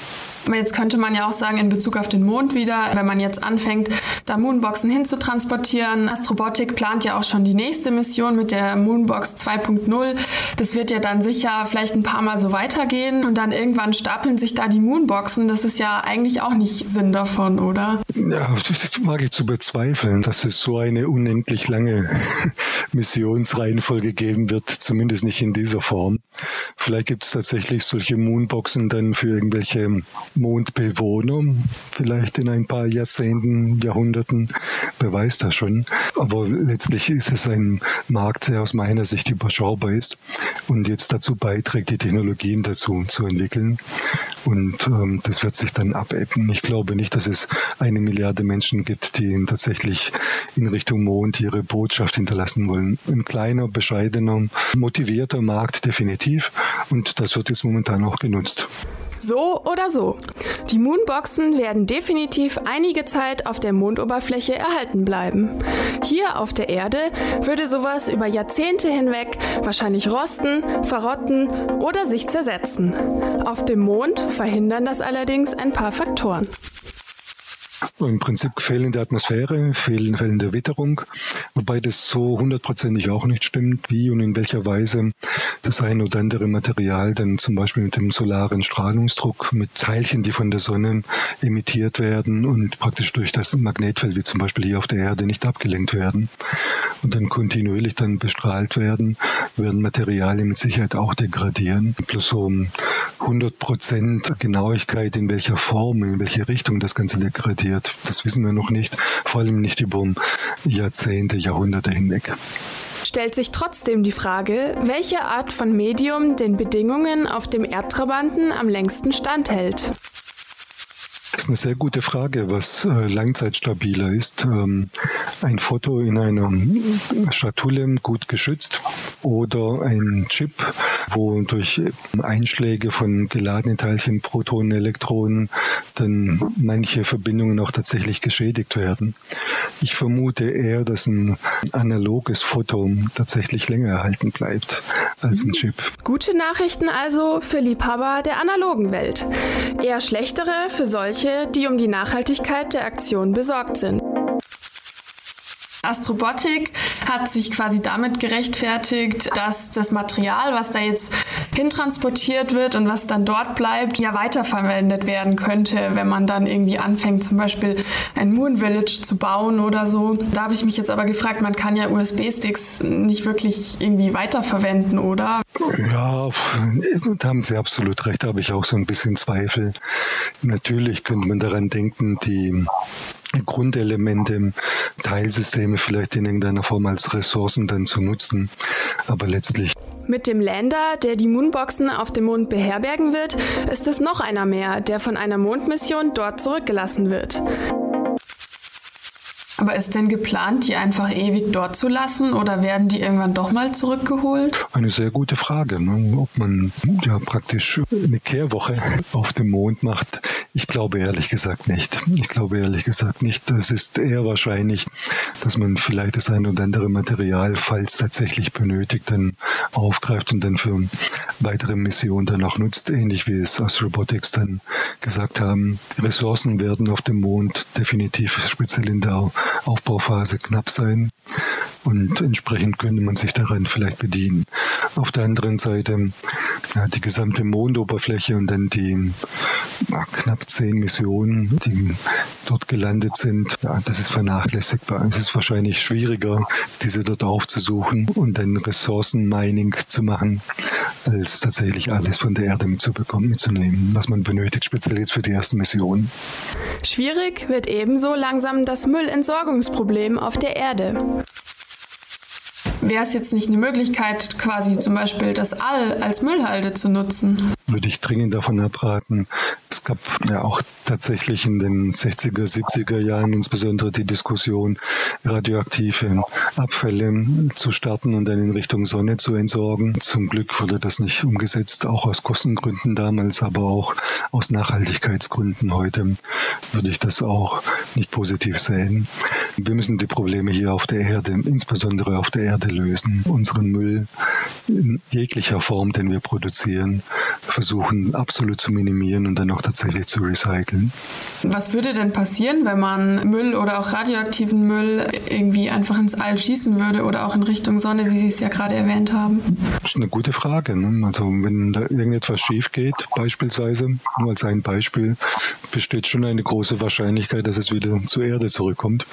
Jetzt könnte man ja auch sagen, in Bezug auf den Mond wieder, wenn man jetzt anfängt, da Moonboxen hinzutransportieren. Astrobotic plant ja auch schon die nächste Mission mit der Moonbox 2.0. Das wird ja dann sicher vielleicht ein paar Mal so weitergehen und dann irgendwann stapeln sich da die Moonboxen. Das ist ja eigentlich auch nicht Sinn davon, oder? Ja, das mag ich zu bezweifeln, dass es so eine unendlich lange <laughs> Missionsreihenfolge geben wird, zumindest nicht in dieser Form. Vielleicht gibt es tatsächlich solche Moonboxen dann für irgendwelche Mondbewohner, vielleicht in ein paar Jahrzehnten, Jahrhunderten, wer weiß das schon. Aber letztlich ist es ein Markt, der aus meiner Sicht überschaubar ist und jetzt dazu beiträgt, die Technologien dazu zu entwickeln. Und ähm, das wird sich dann abebben. Ich glaube nicht, dass es eine Milliarde Menschen gibt, die tatsächlich in Richtung Mond ihre Botschaft hinterlassen wollen. Ein kleiner, bescheidener, motivierter Markt definitiv. Und das wird jetzt momentan auch genutzt. So oder so. Die Moonboxen werden definitiv einige Zeit auf der Mondoberfläche erhalten bleiben. Hier auf der Erde würde sowas über Jahrzehnte hinweg wahrscheinlich rosten, verrotten oder sich zersetzen. Auf dem Mond verhindern das allerdings ein paar Faktoren. Im Prinzip fehlende Atmosphäre, fehlende Witterung, wobei das so hundertprozentig auch nicht stimmt, wie und in welcher Weise das ein oder andere Material dann zum Beispiel mit dem solaren Strahlungsdruck, mit Teilchen, die von der Sonne emittiert werden und praktisch durch das Magnetfeld, wie zum Beispiel hier auf der Erde, nicht abgelenkt werden und dann kontinuierlich dann bestrahlt werden, werden Materialien mit Sicherheit auch degradieren. Plus so 100 Prozent Genauigkeit, in welcher Form, in welche Richtung das Ganze degradiert, das wissen wir noch nicht, vor allem nicht über Jahrzehnte, Jahrhunderte hinweg stellt sich trotzdem die Frage, welche Art von Medium den Bedingungen auf dem Erdtrabanten am längsten standhält. Das ist eine sehr gute Frage, was äh, langzeitstabiler ist. Ähm, ein Foto in einer Schatulle gut geschützt oder ein Chip, wo durch Einschläge von geladenen Teilchen, Protonen, Elektronen dann manche Verbindungen auch tatsächlich geschädigt werden. Ich vermute eher, dass ein analoges Foto tatsächlich länger erhalten bleibt als ein Chip. Gute Nachrichten also für Liebhaber der analogen Welt. Eher schlechtere für solche, die um die Nachhaltigkeit der Aktion besorgt sind. Astrobotik hat sich quasi damit gerechtfertigt, dass das Material, was da jetzt hintransportiert wird und was dann dort bleibt, ja weiterverwendet werden könnte, wenn man dann irgendwie anfängt, zum Beispiel ein Moon Village zu bauen oder so. Da habe ich mich jetzt aber gefragt, man kann ja USB-Sticks nicht wirklich irgendwie weiterverwenden, oder? Ja, da haben Sie absolut recht, da habe ich auch so ein bisschen Zweifel. Natürlich könnte man daran denken, die Grundelemente, Teilsysteme vielleicht in irgendeiner Form als Ressourcen dann zu nutzen. Aber letztlich. Mit dem Lander, der die Moonboxen auf dem Mond beherbergen wird, ist es noch einer mehr, der von einer Mondmission dort zurückgelassen wird. Aber ist denn geplant, die einfach ewig dort zu lassen oder werden die irgendwann doch mal zurückgeholt? Eine sehr gute Frage, ne? ob man ja praktisch eine Kehrwoche auf dem Mond macht. Ich glaube ehrlich gesagt nicht. Ich glaube ehrlich gesagt nicht. Es ist eher wahrscheinlich, dass man vielleicht das ein oder andere Material, falls tatsächlich benötigt, dann aufgreift und dann für weitere Missionen dann auch nutzt, ähnlich wie es aus Robotics dann gesagt haben. Ressourcen werden auf dem Mond definitiv speziell in der Aufbauphase knapp sein und entsprechend könnte man sich daran vielleicht bedienen. Auf der anderen Seite ja, die gesamte Mondoberfläche und dann die ja, knapp zehn Missionen, die dort gelandet sind, ja, das ist vernachlässigbar. Es ist wahrscheinlich schwieriger, diese dort aufzusuchen und dann Ressourcenmining zu machen, als tatsächlich alles von der Erde mitzubekommen, mitzunehmen, was man benötigt, speziell jetzt für die ersten Missionen. Schwierig wird ebenso langsam das Müllentsorgungsproblem auf der Erde. Wäre es jetzt nicht eine Möglichkeit, quasi zum Beispiel das All als Müllhalde zu nutzen? Würde ich dringend davon abraten. Es gab ja auch tatsächlich in den 60er, 70er Jahren insbesondere die Diskussion, radioaktive Abfälle zu starten und dann in Richtung Sonne zu entsorgen. Zum Glück wurde das nicht umgesetzt, auch aus Kostengründen damals, aber auch aus Nachhaltigkeitsgründen heute würde ich das auch nicht positiv sehen. Wir müssen die Probleme hier auf der Erde, insbesondere auf der Erde lösen. Unseren Müll in jeglicher Form, den wir produzieren, versuchen absolut zu minimieren und dann auch tatsächlich zu recyceln. Was würde denn passieren, wenn man Müll oder auch radioaktiven Müll irgendwie einfach ins All schießen würde oder auch in Richtung Sonne, wie Sie es ja gerade erwähnt haben? Das ist eine gute Frage. Ne? Also wenn da irgendetwas schief geht, beispielsweise, nur als ein Beispiel, besteht schon eine große Wahrscheinlichkeit, dass es wieder zur Erde zurückkommt.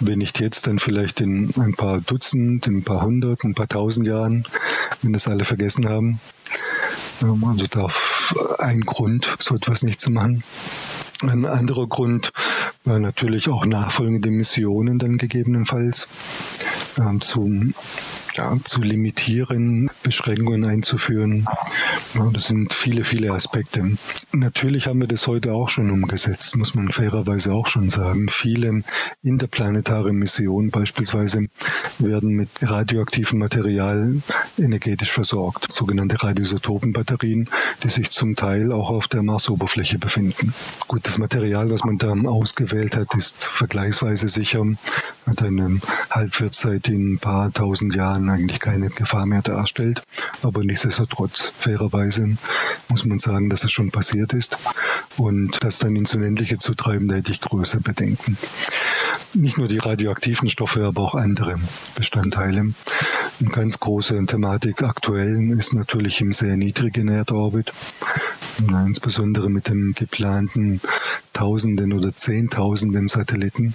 Wenn nicht jetzt, dann vielleicht in ein paar Dutzend, in ein paar hundert, ein paar tausend Jahren, wenn das alle vergessen haben. Also da ein Grund, so etwas nicht zu machen. Ein anderer Grund war natürlich auch nachfolgende Missionen dann gegebenenfalls ähm, zu ja, zu limitieren, Beschränkungen einzuführen. Ja, das sind viele, viele Aspekte. Natürlich haben wir das heute auch schon umgesetzt, muss man fairerweise auch schon sagen. Viele interplanetare Missionen beispielsweise werden mit radioaktivem Material energetisch versorgt, sogenannte Radioisotopenbatterien, die sich zum Teil auch auf der Marsoberfläche befinden. Gut, das Material, was man da ausgewählt hat, ist vergleichsweise sicher, hat eine Halbwertszeit in ein paar tausend Jahren eigentlich keine Gefahr mehr darstellt. Aber nichtsdestotrotz, fairerweise muss man sagen, dass es schon passiert ist. Und das dann ins Unendliche zu treiben, da hätte ich größere Bedenken. Nicht nur die radioaktiven Stoffe, aber auch andere Bestandteile. Eine ganz große Thematik aktuell ist natürlich im sehr niedrigen Erdorbit, insbesondere mit den geplanten Tausenden oder Zehntausenden Satelliten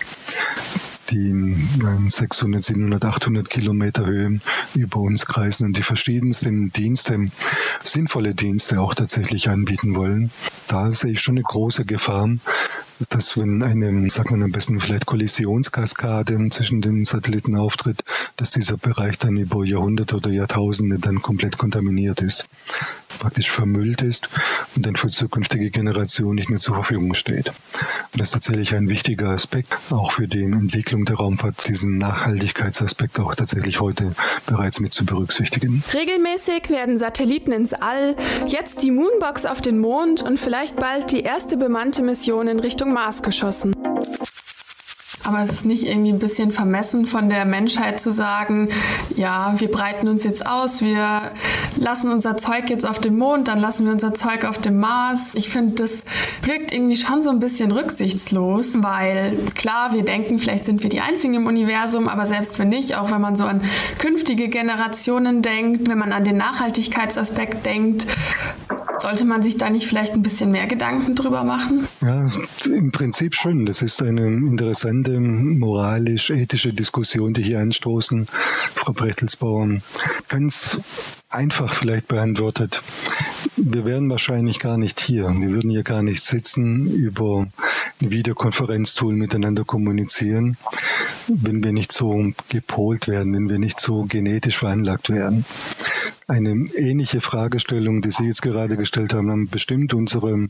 die in 600, 700, 800 Kilometer Höhe über uns kreisen und die verschiedensten Dienste, sinnvolle Dienste auch tatsächlich anbieten wollen. Da sehe ich schon eine große Gefahr, dass wenn eine, sagt man am besten vielleicht Kollisionskaskade zwischen den Satelliten auftritt, dass dieser Bereich dann über Jahrhunderte oder Jahrtausende dann komplett kontaminiert ist, praktisch vermüllt ist und dann für zukünftige Generationen nicht mehr zur Verfügung steht. Und das ist tatsächlich ein wichtiger Aspekt, auch für die Entwicklung der Raumfahrt, diesen Nachhaltigkeitsaspekt auch tatsächlich heute bereits mit zu berücksichtigen. Regelmäßig werden Satelliten ins All, jetzt die Moonbox auf den Mond und vielleicht bald die erste bemannte Mission in Richtung Richtung Mars geschossen. Aber es ist nicht irgendwie ein bisschen vermessen von der Menschheit zu sagen, ja, wir breiten uns jetzt aus, wir lassen unser Zeug jetzt auf dem Mond, dann lassen wir unser Zeug auf dem Mars. Ich finde, das wirkt irgendwie schon so ein bisschen rücksichtslos, weil klar, wir denken, vielleicht sind wir die Einzigen im Universum, aber selbst wenn nicht, auch wenn man so an künftige Generationen denkt, wenn man an den Nachhaltigkeitsaspekt denkt, sollte man sich da nicht vielleicht ein bisschen mehr Gedanken drüber machen? Ja, im Prinzip schon. Das ist eine interessante moralisch-ethische Diskussion, die hier anstoßen, Frau Brechtelsbauer. Ganz einfach vielleicht beantwortet. Wir wären wahrscheinlich gar nicht hier. Wir würden hier gar nicht sitzen, über ein Videokonferenztool miteinander kommunizieren, wenn wir nicht so gepolt werden, wenn wir nicht so genetisch veranlagt wären. Eine ähnliche Fragestellung, die Sie jetzt gerade gestellt haben, haben bestimmt unsere,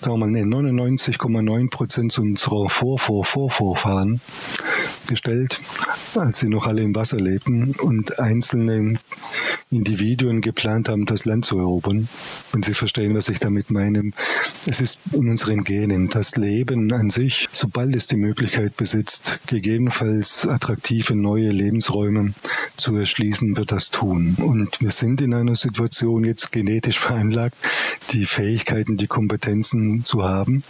sagen wir mal, 99,9 Prozent unserer Vorvorvorvorfahren gestellt, als sie noch alle im Wasser lebten und einzelne Individuen geplant haben, das Land zu erobern. Und Sie verstehen, was ich damit meine. Es ist in unseren Genen. Das Leben an sich, sobald es die Möglichkeit besitzt, gegebenenfalls attraktive neue Lebensräume zu erschließen, wird das tun. Und wir sind in einer Situation jetzt genetisch <laughs> veranlagt, die Fähigkeiten, die Kompetenzen zu haben,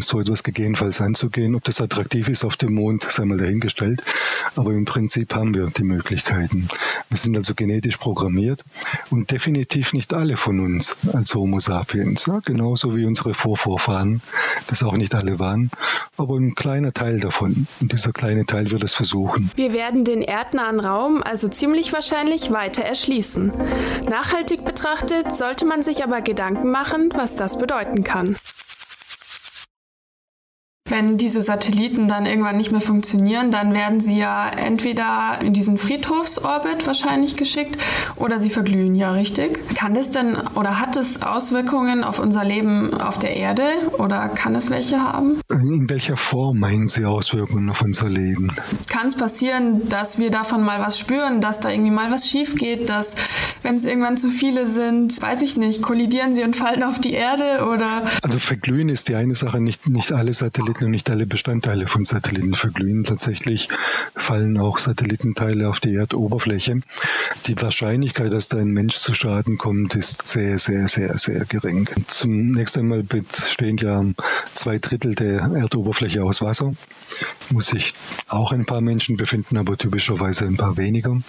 so etwas gegebenenfalls anzugehen. Ob das attraktiv ist auf dem Mond, sei mal dahingestellt. Aber im Prinzip haben wir die Möglichkeiten. Wir sind also genetisch programmiert und definitiv nicht alle von uns als Homo sapiens. Ja, genauso wie unsere Vorvorfahren, das auch nicht alle waren, aber ein kleiner Teil davon. Und dieser kleine Teil wird es versuchen. Wir werden den erdnahen Raum also ziemlich wahrscheinlich weiter erschließen. Nachhaltig betrachtet sollte man sich aber Gedanken machen, was das bedeuten kann. Wenn diese Satelliten dann irgendwann nicht mehr funktionieren, dann werden sie ja entweder in diesen Friedhofsorbit wahrscheinlich geschickt oder sie verglühen, ja richtig. Kann das denn oder hat es Auswirkungen auf unser Leben auf der Erde oder kann es welche haben? In welcher Form meinen Sie Auswirkungen auf unser Leben? Kann es passieren, dass wir davon mal was spüren, dass da irgendwie mal was schief geht, dass wenn es irgendwann zu viele sind, weiß ich nicht, kollidieren sie und fallen auf die Erde oder? Also verglühen ist die eine Sache, nicht, nicht alle Satelliten Und nicht alle Bestandteile von Satelliten verglühen. Tatsächlich fallen auch Satellitenteile auf die Erdoberfläche. Die Wahrscheinlichkeit, dass da ein Mensch zu Schaden kommt, ist sehr, sehr, sehr, sehr gering. Zunächst einmal bestehen ja zwei Drittel der Erdoberfläche aus Wasser. Muss sich auch ein paar Menschen befinden, aber typischerweise ein paar weniger.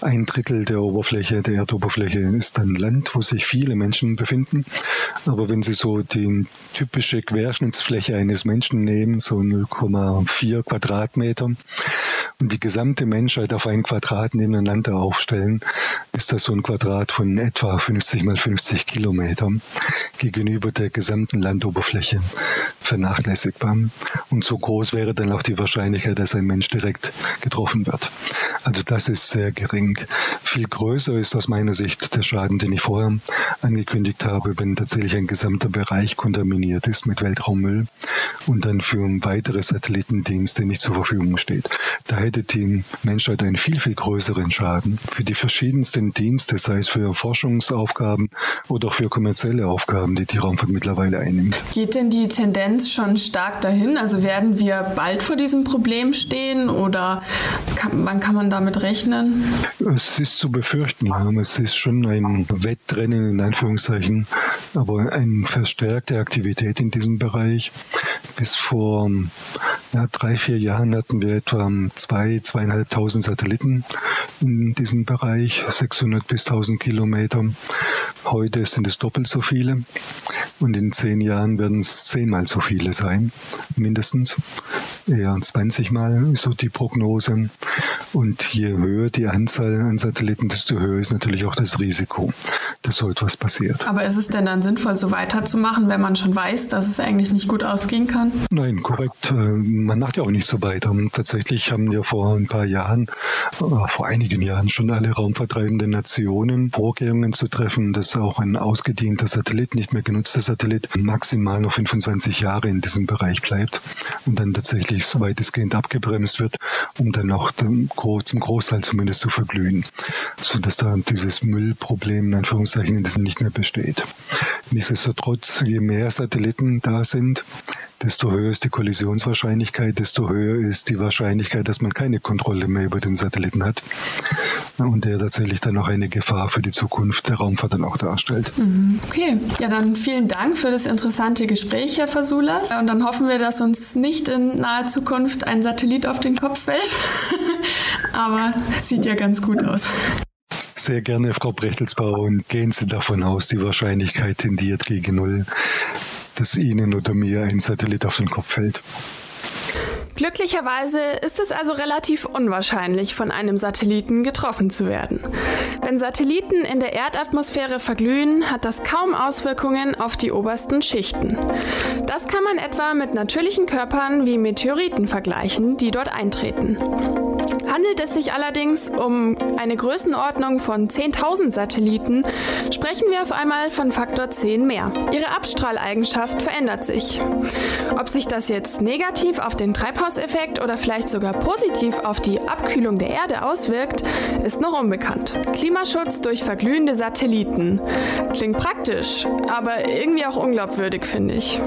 Ein Drittel der Oberfläche, der Erdoberfläche ist dann Land, wo sich viele Menschen befinden. Aber wenn Sie so die typische Querschnittsfläche eines Menschen nehmen, so 0,4 Quadratmeter, und die gesamte Menschheit auf ein Quadrat nebeneinander aufstellen, ist das so ein Quadrat von etwa 50 mal 50 Kilometern gegenüber der gesamten Landoberfläche vernachlässigbar. Und so groß wäre dann auch die Wahrscheinlichkeit, dass ein Mensch direkt getroffen wird. Also das ist sehr gering. Viel größer ist aus meiner Sicht der Schaden, den ich vorher angekündigt habe, wenn tatsächlich ein gesamter Bereich kontaminiert ist mit Weltraummüll und dann für weitere Satellitendienste nicht zur Verfügung steht. Da hätte die Menschheit einen viel, viel größeren Schaden für die verschiedensten Dienste, sei es für Forschungsaufgaben oder auch für kommerzielle Aufgaben, die die Raumfahrt mittlerweile einnimmt. Geht denn die Tendenz schon stark dahin? Also werden wir bald vor diesem Problem stehen oder kann, wann kann man damit rechnen? Es ist zu befürchten. Es ist schon ein Wettrennen in Anführungszeichen, aber eine verstärkte Aktivität in diesem Bereich. Bis vor ja, drei, vier Jahren hatten wir etwa zwei, zweieinhalbtausend Satelliten in diesem Bereich, 600 bis 1000 Kilometer. Heute sind es doppelt so viele und in zehn Jahren werden es zehnmal so viele sein, mindestens. Eher 20 Mal ist so die Prognose. Und je höher die Anzahl an Satelliten, desto höher ist natürlich auch das Risiko, dass so etwas passiert. Aber ist es denn dann sinnvoll, so weiterzumachen, wenn man schon weiß, dass es eigentlich nicht gut ausgehen kann? Nein, korrekt. Äh, man macht ja auch nicht so weiter. Tatsächlich haben wir vor ein paar Jahren, äh, vor einigen Jahren schon alle raumvertreibenden Nationen Vorkehrungen zu treffen, dass auch ein ausgedienter Satellit, nicht mehr genutzter Satellit, maximal noch 25 Jahre in diesem Bereich bleibt und dann tatsächlich so weitestgehend abgebremst wird, um dann auch zum Großteil zumindest zu verglühen, sodass da dieses Müllproblem in Anführungszeichen in diesem nicht mehr besteht. Nichtsdestotrotz, je mehr Satelliten da sind, desto höher ist die Kollisionswahrscheinlichkeit, desto höher ist die Wahrscheinlichkeit, dass man keine Kontrolle mehr über den Satelliten hat <laughs> und der tatsächlich dann auch eine Gefahr für die Zukunft der Raumfahrt dann auch darstellt. Mhm. Okay, ja dann vielen Dank für das interessante Gespräch, Herr Fasulas. Und dann hoffen wir, dass uns nicht in naher Zukunft ein Satellit auf den Kopf fällt, <laughs> aber sieht ja ganz gut aus. Sehr gerne, Frau Brechtelsbauer, und gehen Sie davon aus, die Wahrscheinlichkeit tendiert gegen Null dass Ihnen oder mir ein Satellit auf den Kopf fällt. Glücklicherweise ist es also relativ unwahrscheinlich, von einem Satelliten getroffen zu werden. Wenn Satelliten in der Erdatmosphäre verglühen, hat das kaum Auswirkungen auf die obersten Schichten. Das kann man etwa mit natürlichen Körpern wie Meteoriten vergleichen, die dort eintreten. Handelt es sich allerdings um eine Größenordnung von 10.000 Satelliten, sprechen wir auf einmal von Faktor 10 mehr. Ihre Abstrahleigenschaft verändert sich. Ob sich das jetzt negativ auf den Treibhauseffekt oder vielleicht sogar positiv auf die Abkühlung der Erde auswirkt, ist noch unbekannt. Klimaschutz durch verglühende Satelliten. Klingt praktisch, aber irgendwie auch unglaubwürdig, finde ich.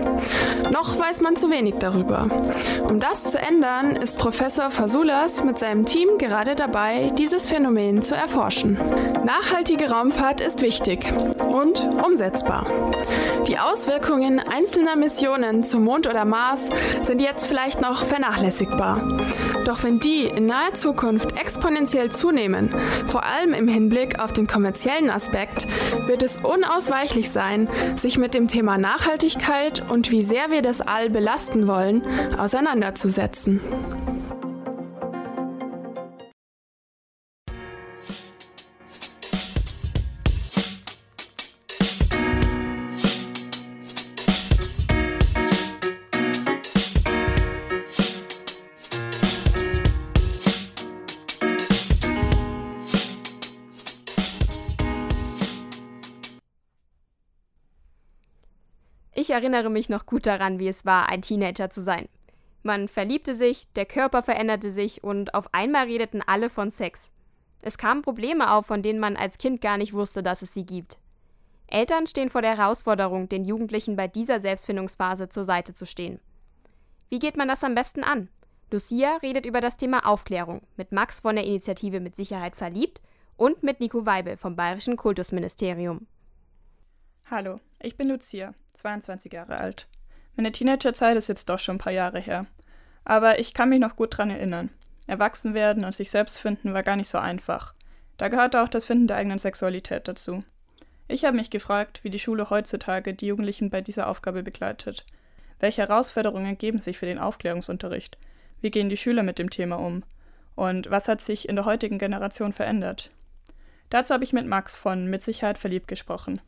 Noch weiß man zu wenig darüber. Um das zu ändern, ist Professor Fasulas mit seinem Team gerade dabei, dieses Phänomen zu erforschen. Nachhaltige Raumfahrt ist wichtig und umsetzbar. Die Auswirkungen einzelner Missionen zum Mond oder Mars sind jetzt vielleicht noch vernachlässigbar. Doch wenn die in naher Zukunft exponentiell zunehmen, vor allem im Hinblick auf den kommerziellen Aspekt, wird es unausweichlich sein, sich mit dem Thema Nachhaltigkeit und wie sehr wir das All belasten wollen, auseinanderzusetzen. Erinnere mich noch gut daran, wie es war, ein Teenager zu sein. Man verliebte sich, der Körper veränderte sich und auf einmal redeten alle von Sex. Es kamen Probleme auf, von denen man als Kind gar nicht wusste, dass es sie gibt. Eltern stehen vor der Herausforderung, den Jugendlichen bei dieser Selbstfindungsphase zur Seite zu stehen. Wie geht man das am besten an? Lucia redet über das Thema Aufklärung mit Max von der Initiative Mit Sicherheit verliebt und mit Nico Weibel vom Bayerischen Kultusministerium. Hallo, ich bin Lucia, 22 Jahre alt. Meine Teenagerzeit ist jetzt doch schon ein paar Jahre her. Aber ich kann mich noch gut dran erinnern. Erwachsen werden und sich selbst finden war gar nicht so einfach. Da gehörte auch das Finden der eigenen Sexualität dazu. Ich habe mich gefragt, wie die Schule heutzutage die Jugendlichen bei dieser Aufgabe begleitet. Welche Herausforderungen ergeben sich für den Aufklärungsunterricht? Wie gehen die Schüler mit dem Thema um? Und was hat sich in der heutigen Generation verändert? Dazu habe ich mit Max von Mit Sicherheit verliebt gesprochen.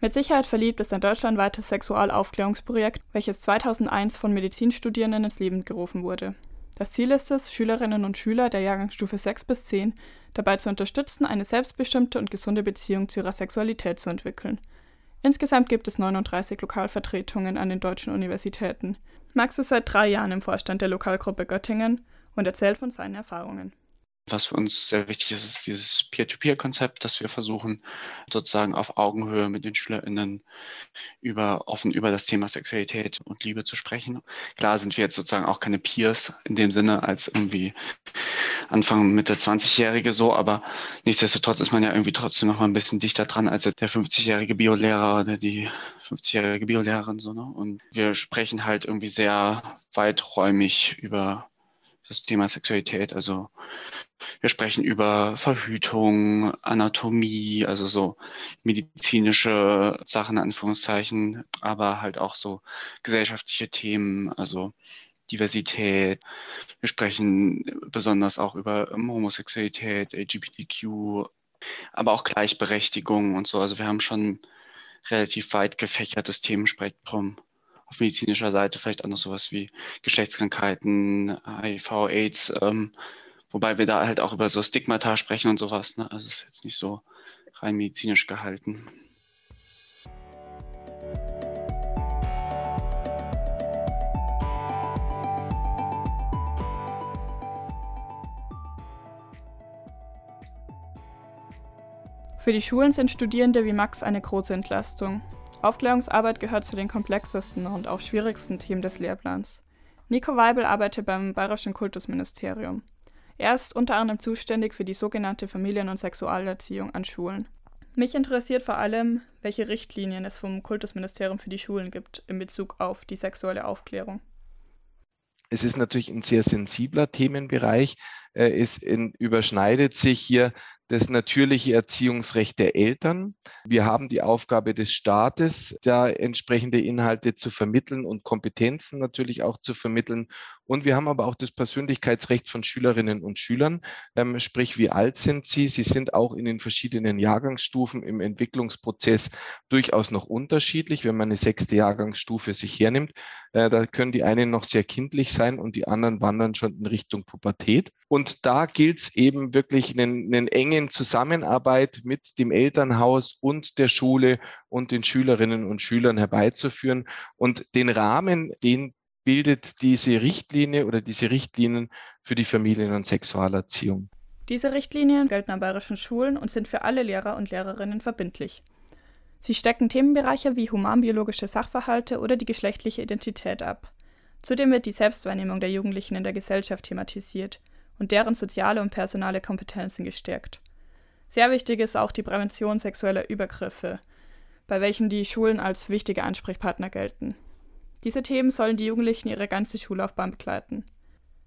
Mit Sicherheit verliebt ist ein deutschlandweites Sexualaufklärungsprojekt, welches 2001 von Medizinstudierenden ins Leben gerufen wurde. Das Ziel ist es, Schülerinnen und Schüler der Jahrgangsstufe 6 bis 10 dabei zu unterstützen, eine selbstbestimmte und gesunde Beziehung zu ihrer Sexualität zu entwickeln. Insgesamt gibt es 39 Lokalvertretungen an den deutschen Universitäten. Max ist seit drei Jahren im Vorstand der Lokalgruppe Göttingen und erzählt von seinen Erfahrungen. Was für uns sehr wichtig ist, ist dieses Peer-to-Peer-Konzept, dass wir versuchen, sozusagen auf Augenhöhe mit den SchülerInnen über, offen über das Thema Sexualität und Liebe zu sprechen. Klar sind wir jetzt sozusagen auch keine Peers in dem Sinne als irgendwie Anfang, Mitte 20-Jährige so, aber nichtsdestotrotz ist man ja irgendwie trotzdem noch mal ein bisschen dichter dran als der 50-jährige Biolehrer oder die 50-jährige Biolehrerin so, ne? Und wir sprechen halt irgendwie sehr weiträumig über das Thema Sexualität. Also wir sprechen über Verhütung, Anatomie, also so medizinische Sachen, Anführungszeichen, aber halt auch so gesellschaftliche Themen, also Diversität. Wir sprechen besonders auch über Homosexualität, LGBTQ, aber auch Gleichberechtigung und so. Also wir haben schon relativ weit gefächertes Themenspektrum auf medizinischer Seite vielleicht auch noch sowas wie Geschlechtskrankheiten, HIV, AIDS, ähm, wobei wir da halt auch über so Stigmata sprechen und sowas. Ne? Also es ist jetzt nicht so rein medizinisch gehalten. Für die Schulen sind Studierende wie Max eine große Entlastung. Aufklärungsarbeit gehört zu den komplexesten und auch schwierigsten Themen des Lehrplans. Nico Weibel arbeitet beim Bayerischen Kultusministerium. Er ist unter anderem zuständig für die sogenannte Familien- und Sexualerziehung an Schulen. Mich interessiert vor allem, welche Richtlinien es vom Kultusministerium für die Schulen gibt in Bezug auf die sexuelle Aufklärung. Es ist natürlich ein sehr sensibler Themenbereich. Äh, es überschneidet sich hier das natürliche Erziehungsrecht der Eltern. Wir haben die Aufgabe des Staates, da entsprechende Inhalte zu vermitteln und Kompetenzen natürlich auch zu vermitteln. Und wir haben aber auch das Persönlichkeitsrecht von Schülerinnen und Schülern. Ähm, sprich, wie alt sind sie? Sie sind auch in den verschiedenen Jahrgangsstufen im Entwicklungsprozess durchaus noch unterschiedlich. Wenn man eine sechste Jahrgangsstufe sich hernimmt, äh, da können die einen noch sehr kindlich sein und die anderen wandern schon in Richtung Pubertät. Und da gilt es eben wirklich einen, einen engen Zusammenarbeit mit dem Elternhaus und der Schule und den Schülerinnen und Schülern herbeizuführen. Und den Rahmen, den bildet diese Richtlinie oder diese Richtlinien für die Familien- und Sexualerziehung. Diese Richtlinien gelten an bayerischen Schulen und sind für alle Lehrer und Lehrerinnen verbindlich. Sie stecken Themenbereiche wie humanbiologische Sachverhalte oder die geschlechtliche Identität ab. Zudem wird die Selbstwahrnehmung der Jugendlichen in der Gesellschaft thematisiert und deren soziale und personale Kompetenzen gestärkt. Sehr wichtig ist auch die Prävention sexueller Übergriffe, bei welchen die Schulen als wichtige Ansprechpartner gelten. Diese Themen sollen die Jugendlichen ihre ganze Schullaufbahn begleiten.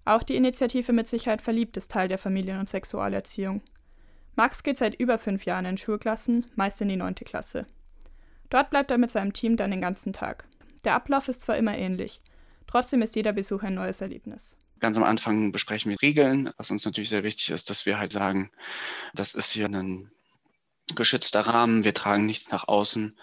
Auch die Initiative Mit Sicherheit verliebt ist Teil der Familien- und Sexualerziehung. Max geht seit über fünf Jahren in Schulklassen, meist in die neunte Klasse. Dort bleibt er mit seinem Team dann den ganzen Tag. Der Ablauf ist zwar immer ähnlich, trotzdem ist jeder Besuch ein neues Erlebnis. Ganz am Anfang besprechen wir Regeln, was uns natürlich sehr wichtig ist, dass wir halt sagen, das ist hier ein geschützter Rahmen, wir tragen nichts nach außen,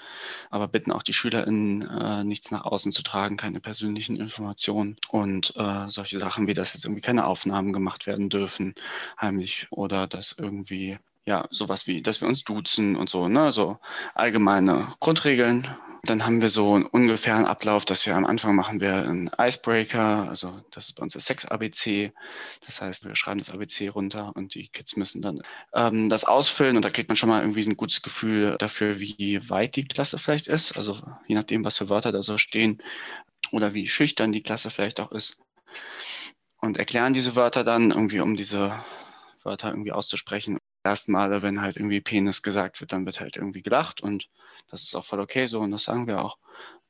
aber bitten auch die SchülerInnen, äh, nichts nach außen zu tragen, keine persönlichen Informationen. Und äh, solche Sachen wie, dass jetzt irgendwie keine Aufnahmen gemacht werden dürfen, heimlich oder dass irgendwie ja, sowas wie, dass wir uns duzen und so, ne, so allgemeine Grundregeln. Dann haben wir so einen ungefähren Ablauf, dass wir am Anfang machen wir einen Icebreaker, also das ist bei uns das Sex-ABC. Das heißt, wir schreiben das ABC runter und die Kids müssen dann ähm, das ausfüllen und da kriegt man schon mal irgendwie ein gutes Gefühl dafür, wie weit die Klasse vielleicht ist. Also je nachdem, was für Wörter da so stehen oder wie schüchtern die Klasse vielleicht auch ist. Und erklären diese Wörter dann irgendwie, um diese Wörter irgendwie auszusprechen ersten Male, wenn halt irgendwie Penis gesagt wird, dann wird halt irgendwie gelacht und das ist auch voll okay so und das sagen wir auch.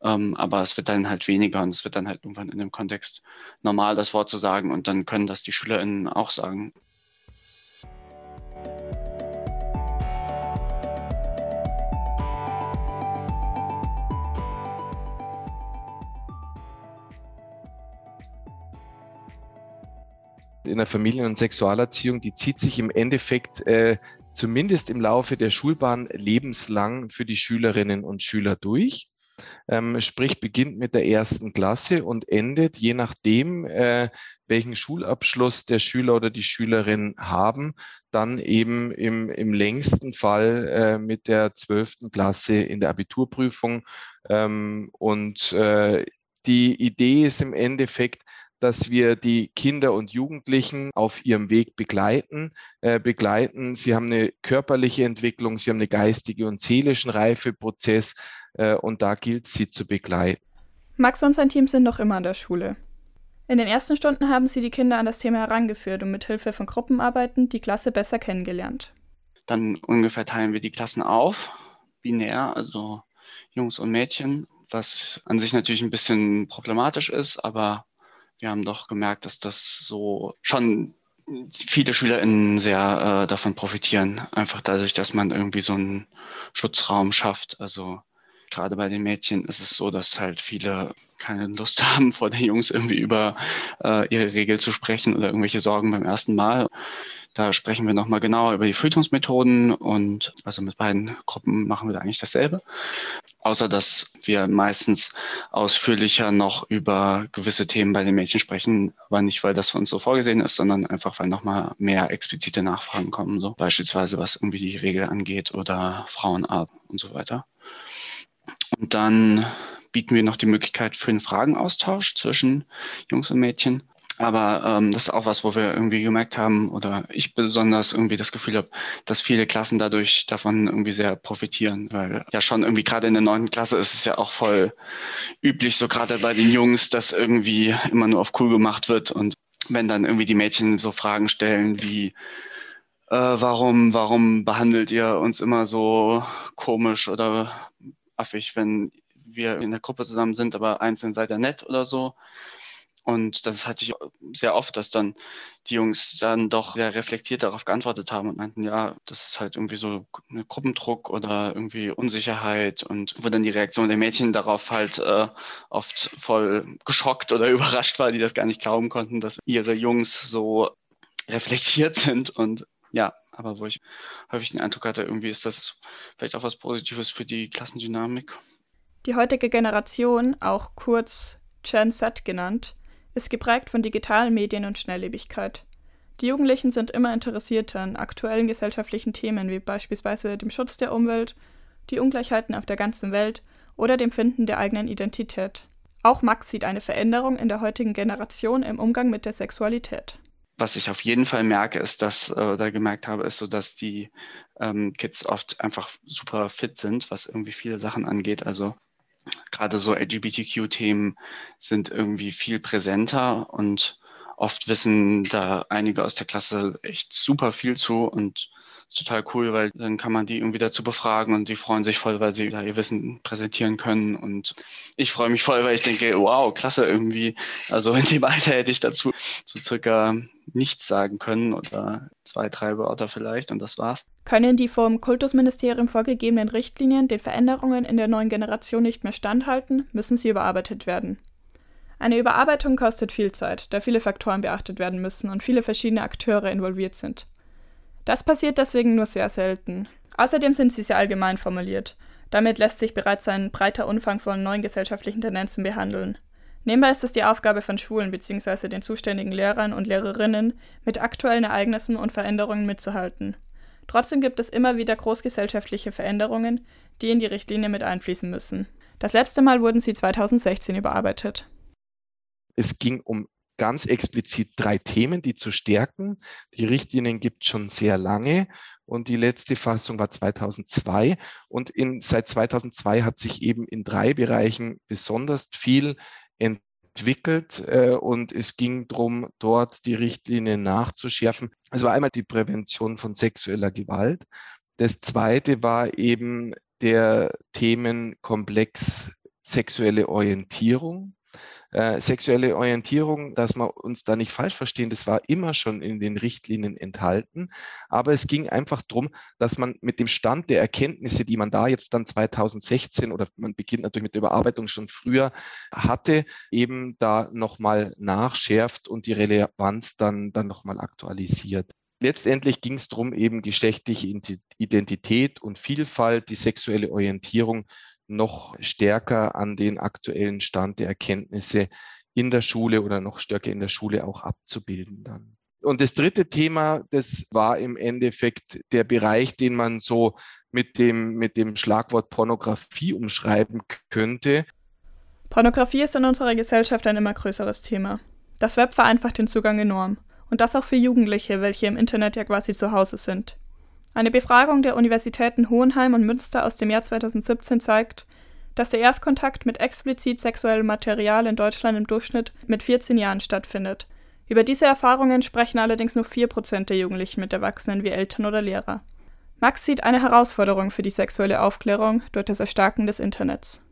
Ähm, aber es wird dann halt weniger und es wird dann halt irgendwann in dem Kontext normal, das Wort zu sagen und dann können das die SchülerInnen auch sagen. In der Familien- und Sexualerziehung, die zieht sich im Endeffekt äh, zumindest im Laufe der Schulbahn lebenslang für die Schülerinnen und Schüler durch. Ähm, sprich, beginnt mit der ersten Klasse und endet, je nachdem, äh, welchen Schulabschluss der Schüler oder die Schülerin haben, dann eben im, im längsten Fall äh, mit der zwölften Klasse in der Abiturprüfung. Ähm, und äh, die Idee ist im Endeffekt, dass wir die Kinder und Jugendlichen auf ihrem Weg begleiten. Äh, begleiten. Sie haben eine körperliche Entwicklung, sie haben eine geistige und seelischen Reifeprozess äh, und da gilt es, sie zu begleiten. Max und sein Team sind noch immer an der Schule. In den ersten Stunden haben sie die Kinder an das Thema herangeführt und mit Hilfe von Gruppenarbeiten die Klasse besser kennengelernt. Dann ungefähr teilen wir die Klassen auf, binär, also Jungs und Mädchen, was an sich natürlich ein bisschen problematisch ist, aber wir haben doch gemerkt, dass das so schon viele SchülerInnen sehr äh, davon profitieren. Einfach dadurch, dass man irgendwie so einen Schutzraum schafft. Also gerade bei den Mädchen ist es so, dass halt viele keine Lust <laughs> haben, vor den Jungs irgendwie über äh, ihre Regel zu sprechen oder irgendwelche Sorgen beim ersten Mal. Da sprechen wir nochmal genauer über die Verhütungsmethoden und also mit beiden Gruppen machen wir da eigentlich dasselbe. Außer dass wir meistens ausführlicher noch über gewisse Themen bei den Mädchen sprechen, aber nicht, weil das für uns so vorgesehen ist, sondern einfach, weil nochmal mehr explizite Nachfragen kommen, so beispielsweise was irgendwie die Regel angeht oder Frauenart und so weiter. Und dann bieten wir noch die Möglichkeit für einen Fragenaustausch zwischen Jungs und Mädchen. Aber ähm, das ist auch was, wo wir irgendwie gemerkt haben oder ich besonders irgendwie das Gefühl habe, dass viele Klassen dadurch davon irgendwie sehr profitieren, weil ja schon irgendwie gerade in der neunten Klasse ist es ja auch voll üblich, so gerade bei den Jungs, dass irgendwie immer nur auf cool gemacht wird und wenn dann irgendwie die Mädchen so Fragen stellen wie äh, warum, warum behandelt ihr uns immer so komisch oder affig, wenn wir in der Gruppe zusammen sind, aber einzeln seid ihr nett oder so. Und das hatte ich sehr oft, dass dann die Jungs dann doch sehr reflektiert darauf geantwortet haben und meinten, ja, das ist halt irgendwie so ein Gruppendruck oder irgendwie Unsicherheit und wo dann die Reaktion der Mädchen darauf halt äh, oft voll geschockt oder <laughs> überrascht war, die das gar nicht glauben konnten, dass ihre Jungs so reflektiert sind und ja, aber wo ich häufig den Eindruck hatte, irgendwie ist das vielleicht auch was Positives für die Klassendynamik. Die heutige Generation, auch kurz Gen Z genannt, ist geprägt von digitalen Medien und Schnelllebigkeit. Die Jugendlichen sind immer interessierter an aktuellen gesellschaftlichen Themen wie beispielsweise dem Schutz der Umwelt, die Ungleichheiten auf der ganzen Welt oder dem Finden der eigenen Identität. Auch Max sieht eine Veränderung in der heutigen Generation im Umgang mit der Sexualität. Was ich auf jeden Fall merke, ist, dass äh, oder gemerkt habe, ist so, dass die ähm, Kids oft einfach super fit sind, was irgendwie viele Sachen angeht. Also gerade so LGBTQ-Themen sind irgendwie viel präsenter und oft wissen da einige aus der Klasse echt super viel zu und ist total cool, weil dann kann man die irgendwie dazu befragen und die freuen sich voll, weil sie da ihr Wissen präsentieren können. Und ich freue mich voll, weil ich denke, wow, klasse irgendwie. Also in dem Alter hätte ich dazu so circa nichts sagen können oder zwei, drei Wörter vielleicht und das war's. Können die vom Kultusministerium vorgegebenen Richtlinien den Veränderungen in der neuen Generation nicht mehr standhalten, müssen sie überarbeitet werden. Eine Überarbeitung kostet viel Zeit, da viele Faktoren beachtet werden müssen und viele verschiedene Akteure involviert sind. Das passiert deswegen nur sehr selten. Außerdem sind sie sehr allgemein formuliert. Damit lässt sich bereits ein breiter Umfang von neuen gesellschaftlichen Tendenzen behandeln. Nebenbei ist es die Aufgabe von Schulen bzw. den zuständigen Lehrern und Lehrerinnen, mit aktuellen Ereignissen und Veränderungen mitzuhalten. Trotzdem gibt es immer wieder großgesellschaftliche Veränderungen, die in die Richtlinie mit einfließen müssen. Das letzte Mal wurden sie 2016 überarbeitet. Es ging um ganz explizit drei Themen, die zu stärken. Die Richtlinien gibt es schon sehr lange und die letzte Fassung war 2002 und in, seit 2002 hat sich eben in drei Bereichen besonders viel entwickelt äh, und es ging darum, dort die Richtlinien nachzuschärfen. Es war einmal die Prävention von sexueller Gewalt. Das zweite war eben der Themenkomplex sexuelle Orientierung. Äh, sexuelle Orientierung, dass wir uns da nicht falsch verstehen, das war immer schon in den Richtlinien enthalten. Aber es ging einfach darum, dass man mit dem Stand der Erkenntnisse, die man da jetzt dann 2016 oder man beginnt natürlich mit der Überarbeitung schon früher hatte, eben da nochmal nachschärft und die Relevanz dann, dann nochmal aktualisiert. letztendlich ging es darum, eben geschlechtliche Identität und Vielfalt, die sexuelle Orientierung noch stärker an den aktuellen Stand der Erkenntnisse in der Schule oder noch stärker in der Schule auch abzubilden dann. Und das dritte Thema, das war im Endeffekt der Bereich, den man so mit dem, mit dem Schlagwort Pornografie umschreiben könnte. Pornografie ist in unserer Gesellschaft ein immer größeres Thema. Das Web vereinfacht den Zugang enorm. Und das auch für Jugendliche, welche im Internet ja quasi zu Hause sind. Eine Befragung der Universitäten Hohenheim und Münster aus dem Jahr 2017 zeigt, dass der Erstkontakt mit explizit sexuellem Material in Deutschland im Durchschnitt mit 14 Jahren stattfindet. Über diese Erfahrungen sprechen allerdings nur 4% der Jugendlichen mit Erwachsenen wie Eltern oder Lehrer. Max sieht eine Herausforderung für die sexuelle Aufklärung durch das Erstarken des Internets.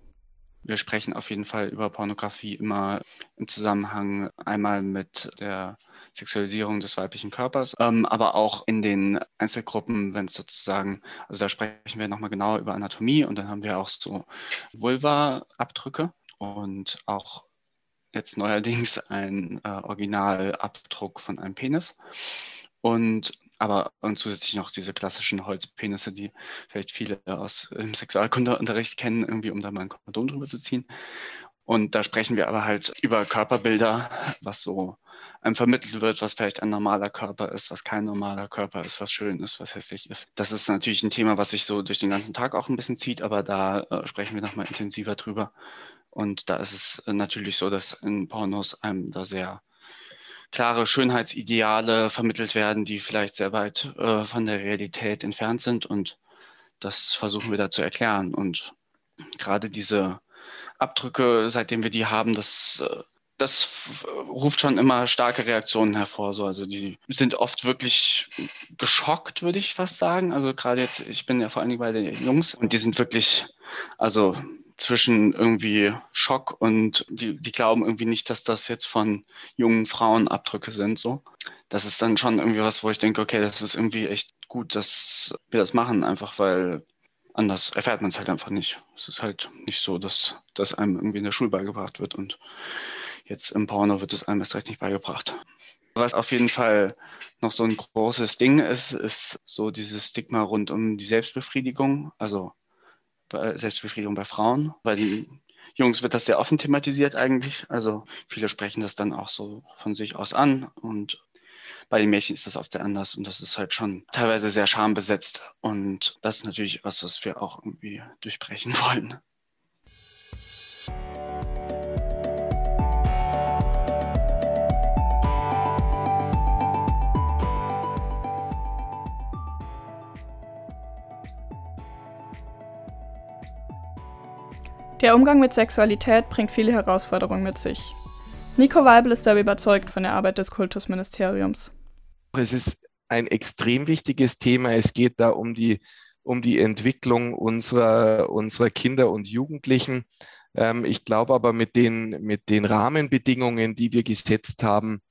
Wir sprechen auf jeden Fall über Pornografie immer im Zusammenhang einmal mit der Sexualisierung des weiblichen Körpers, ähm, aber auch in den Einzelgruppen, wenn es sozusagen, also da sprechen wir nochmal genauer über Anatomie und dann haben wir auch so Vulva-Abdrücke und auch jetzt neuerdings ein äh, Originalabdruck von einem Penis. Und aber und zusätzlich noch diese klassischen Holzpenisse, die vielleicht viele aus dem Sexualkundeunterricht kennen, irgendwie, um da mal ein Kondom drüber zu ziehen. Und da sprechen wir aber halt über Körperbilder, was so einem vermittelt wird, was vielleicht ein normaler Körper ist, was kein normaler Körper ist, was schön ist, was hässlich ist. Das ist natürlich ein Thema, was sich so durch den ganzen Tag auch ein bisschen zieht, aber da äh, sprechen wir nochmal intensiver drüber. Und da ist es natürlich so, dass in Pornos einem da sehr klare Schönheitsideale vermittelt werden, die vielleicht sehr weit äh, von der Realität entfernt sind. Und das versuchen wir da zu erklären. Und gerade diese Abdrücke, seitdem wir die haben, das, äh, das ruft schon immer starke Reaktionen hervor. So. Also die sind oft wirklich geschockt, würde ich fast sagen. Also gerade jetzt, ich bin ja vor allen Dingen bei den Jungs und die sind wirklich, also zwischen irgendwie Schock und die, die glauben irgendwie nicht, dass das jetzt von jungen Frauen Abdrücke sind. So. Das ist dann schon irgendwie was, wo ich denke, okay, das ist irgendwie echt gut, dass wir das machen, einfach weil anders erfährt man es halt einfach nicht. Es ist halt nicht so, dass das einem irgendwie in der Schule beigebracht wird und jetzt im Porno wird es einem erst recht nicht beigebracht. Was auf jeden Fall noch so ein großes Ding ist, ist so dieses Stigma rund um die Selbstbefriedigung. Also Selbstbefriedigung bei Frauen. Bei den Jungs wird das sehr offen thematisiert eigentlich. Also viele sprechen das dann auch so von sich aus an und bei den Mädchen ist das oft sehr anders und das ist halt schon teilweise sehr schambesetzt und das ist natürlich was, was wir auch irgendwie durchbrechen wollen. Der Umgang mit Sexualität bringt viele Herausforderungen mit sich. Nico Weibel ist dabei überzeugt von der Arbeit des Kultusministeriums. Es ist ein extrem wichtiges Thema. Es geht da um die, um die Entwicklung unserer, unserer Kinder und Jugendlichen. Ähm, ich glaube aber mit den, mit den Rahmenbedingungen, die wir gesetzt haben,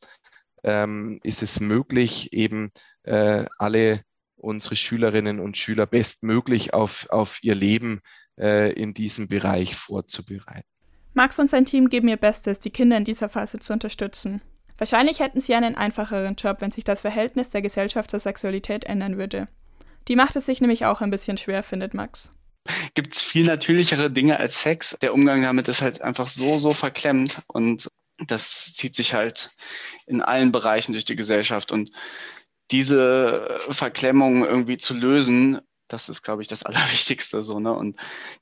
ähm, ist es möglich, eben äh, alle unsere Schülerinnen und Schüler bestmöglich auf, auf ihr Leben äh, in diesem Bereich vorzubereiten. Max und sein Team geben ihr Bestes, die Kinder in dieser Phase zu unterstützen. Wahrscheinlich hätten sie einen einfacheren Job, wenn sich das Verhältnis der Gesellschaft zur Sexualität ändern würde. Die macht es sich nämlich auch ein bisschen schwer, findet Max. Gibt es viel natürlichere Dinge als Sex? Der Umgang damit ist halt einfach so, so verklemmt und das zieht sich halt in allen Bereichen durch die Gesellschaft und diese Verklemmung irgendwie zu lösen, das ist, glaube ich, das <laughs> Allerwichtigste so, ne? Und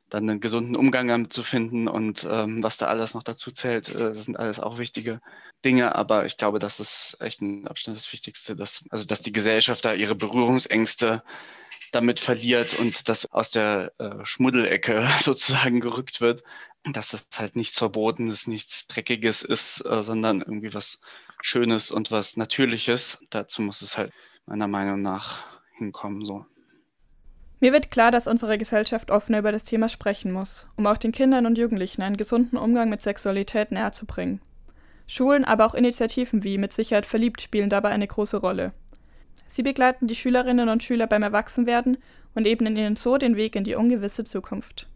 dann einen gesunden Umgang damit zu finden und ähm, was da alles noch dazu zählt, äh, das sind alles auch wichtige Dinge, aber ich glaube, das ist echt ein Abstand das Wichtigste, dass, also dass die Gesellschaft da ihre Berührungsängste damit verliert und das aus der äh, Schmuddelecke <laughs> sozusagen gerückt wird, dass das halt nichts Verbotenes, nichts Dreckiges ist, äh, sondern irgendwie was Schönes und was Natürliches. Dazu muss es halt meiner Meinung nach hinkommen, so. Mir wird klar, dass unsere Gesellschaft offener über das Thema sprechen muss, um auch den Kindern und Jugendlichen einen gesunden Umgang mit Sexualität näher zu bringen. Schulen, aber auch Initiativen wie Mit Sicherheit verliebt spielen dabei eine große Rolle. Sie begleiten die Schülerinnen und Schüler beim Erwachsenwerden und ebnen ihnen so den Weg in die ungewisse Zukunft.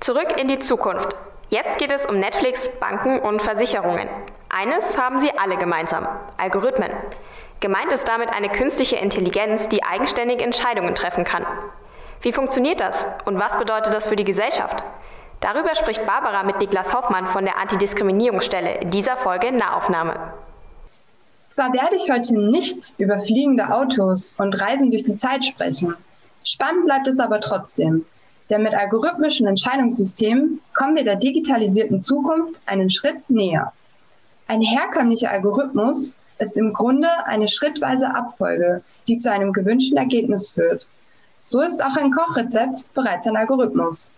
Zurück in die Zukunft. Jetzt geht es um Netflix, Banken und Versicherungen. Eines haben sie alle gemeinsam. Algorithmen. Gemeint ist damit eine künstliche Intelligenz, die eigenständig Entscheidungen treffen kann. Wie funktioniert das und was bedeutet das für die Gesellschaft? Darüber spricht Barbara mit Niklas Hoffmann von der Antidiskriminierungsstelle in dieser Folge Nahaufnahme. Zwar werde ich heute nicht über fliegende Autos und Reisen durch die Zeit sprechen. Spannend bleibt es aber trotzdem. Denn mit algorithmischen Entscheidungssystemen kommen wir der digitalisierten Zukunft einen Schritt näher. Ein herkömmlicher Algorithmus ist im Grunde eine schrittweise Abfolge, die zu einem gewünschten Ergebnis führt. So ist auch ein Kochrezept bereits ein Algorithmus.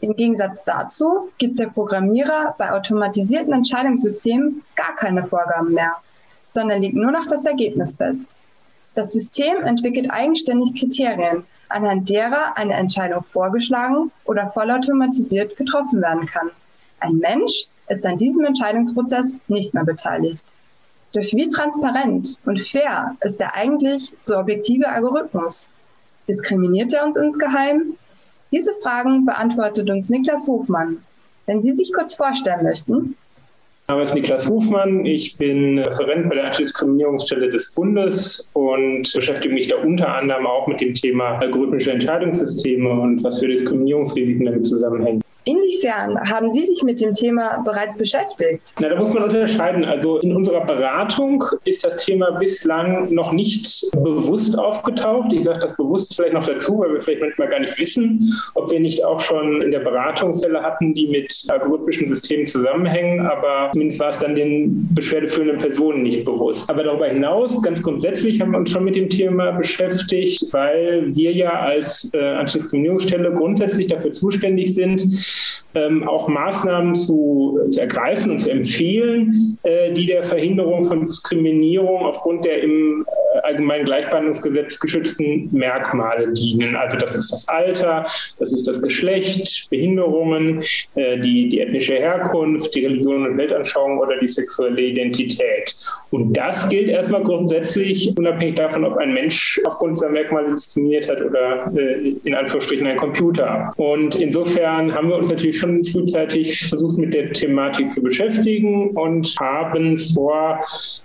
Im Gegensatz dazu gibt der Programmierer bei automatisierten Entscheidungssystemen gar keine Vorgaben mehr, sondern legt nur noch das Ergebnis fest. Das System entwickelt eigenständig Kriterien, anhand derer eine Entscheidung vorgeschlagen oder vollautomatisiert getroffen werden kann. Ein Mensch ist an diesem Entscheidungsprozess nicht mehr beteiligt. Durch wie transparent und fair ist der eigentlich so objektive Algorithmus? Diskriminiert er uns insgeheim? Diese Fragen beantwortet uns Niklas Hofmann. Wenn Sie sich kurz vorstellen möchten. Mein Name ist Niklas Hofmann. Ich bin Referent bei der Antidiskriminierungsstelle des Bundes und beschäftige mich da unter anderem auch mit dem Thema algorithmische Entscheidungssysteme und was für Diskriminierungsrisiken damit zusammenhängen. Inwiefern haben Sie sich mit dem Thema bereits beschäftigt? Na, da muss man unterscheiden. Also in unserer Beratung ist das Thema bislang noch nicht bewusst aufgetaucht. Ich sage das bewusst vielleicht noch dazu, weil wir vielleicht manchmal gar nicht wissen, ob wir nicht auch schon in der Beratung Fälle hatten, die mit algorithmischen Systemen zusammenhängen. Aber zumindest war es dann den beschwerdeführenden Personen nicht bewusst. Aber darüber hinaus, ganz grundsätzlich, haben wir uns schon mit dem Thema beschäftigt, weil wir ja als äh, Antidiskriminierungsstelle grundsätzlich dafür zuständig sind, ähm, auch Maßnahmen zu, zu, ergreifen und zu empfehlen, äh, die der Verhinderung von Diskriminierung aufgrund der im Allgemeinen Gleichbehandlungsgesetz geschützten Merkmale dienen. Also das ist das Alter, das ist das Geschlecht, Behinderungen, äh, die, die ethnische Herkunft, die Religion und Weltanschauung oder die sexuelle Identität. Und das gilt erstmal grundsätzlich, unabhängig davon, ob ein Mensch aufgrund seiner Merkmale diskriminiert hat oder äh, in Anführungsstrichen ein Computer. Und insofern haben wir uns natürlich schon frühzeitig versucht, mit der Thematik zu beschäftigen und haben vor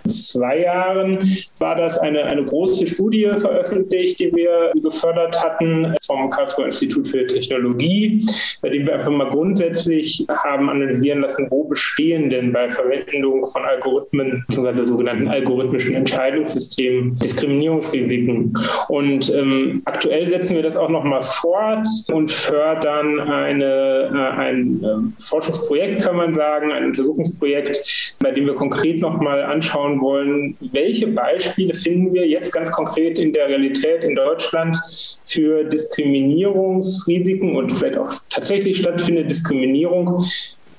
zwei Jahren war das eine, eine große Studie veröffentlicht, die wir gefördert hatten vom Karlsruher Institut für Technologie, bei dem wir einfach mal grundsätzlich haben analysieren lassen, wo bestehen denn bei Verwendung von Algorithmen bzw. sogenannten algorithmischen Entscheidungssystemen Diskriminierungsrisiken. Und ähm, aktuell setzen wir das auch noch mal fort und fördern eine äh, ein ähm, Forschungsprojekt, kann man sagen, ein Untersuchungsprojekt, bei dem wir konkret nochmal anschauen wollen, welche Beispiele finden wir jetzt ganz konkret in der Realität in Deutschland für Diskriminierungsrisiken und vielleicht auch tatsächlich stattfindende Diskriminierung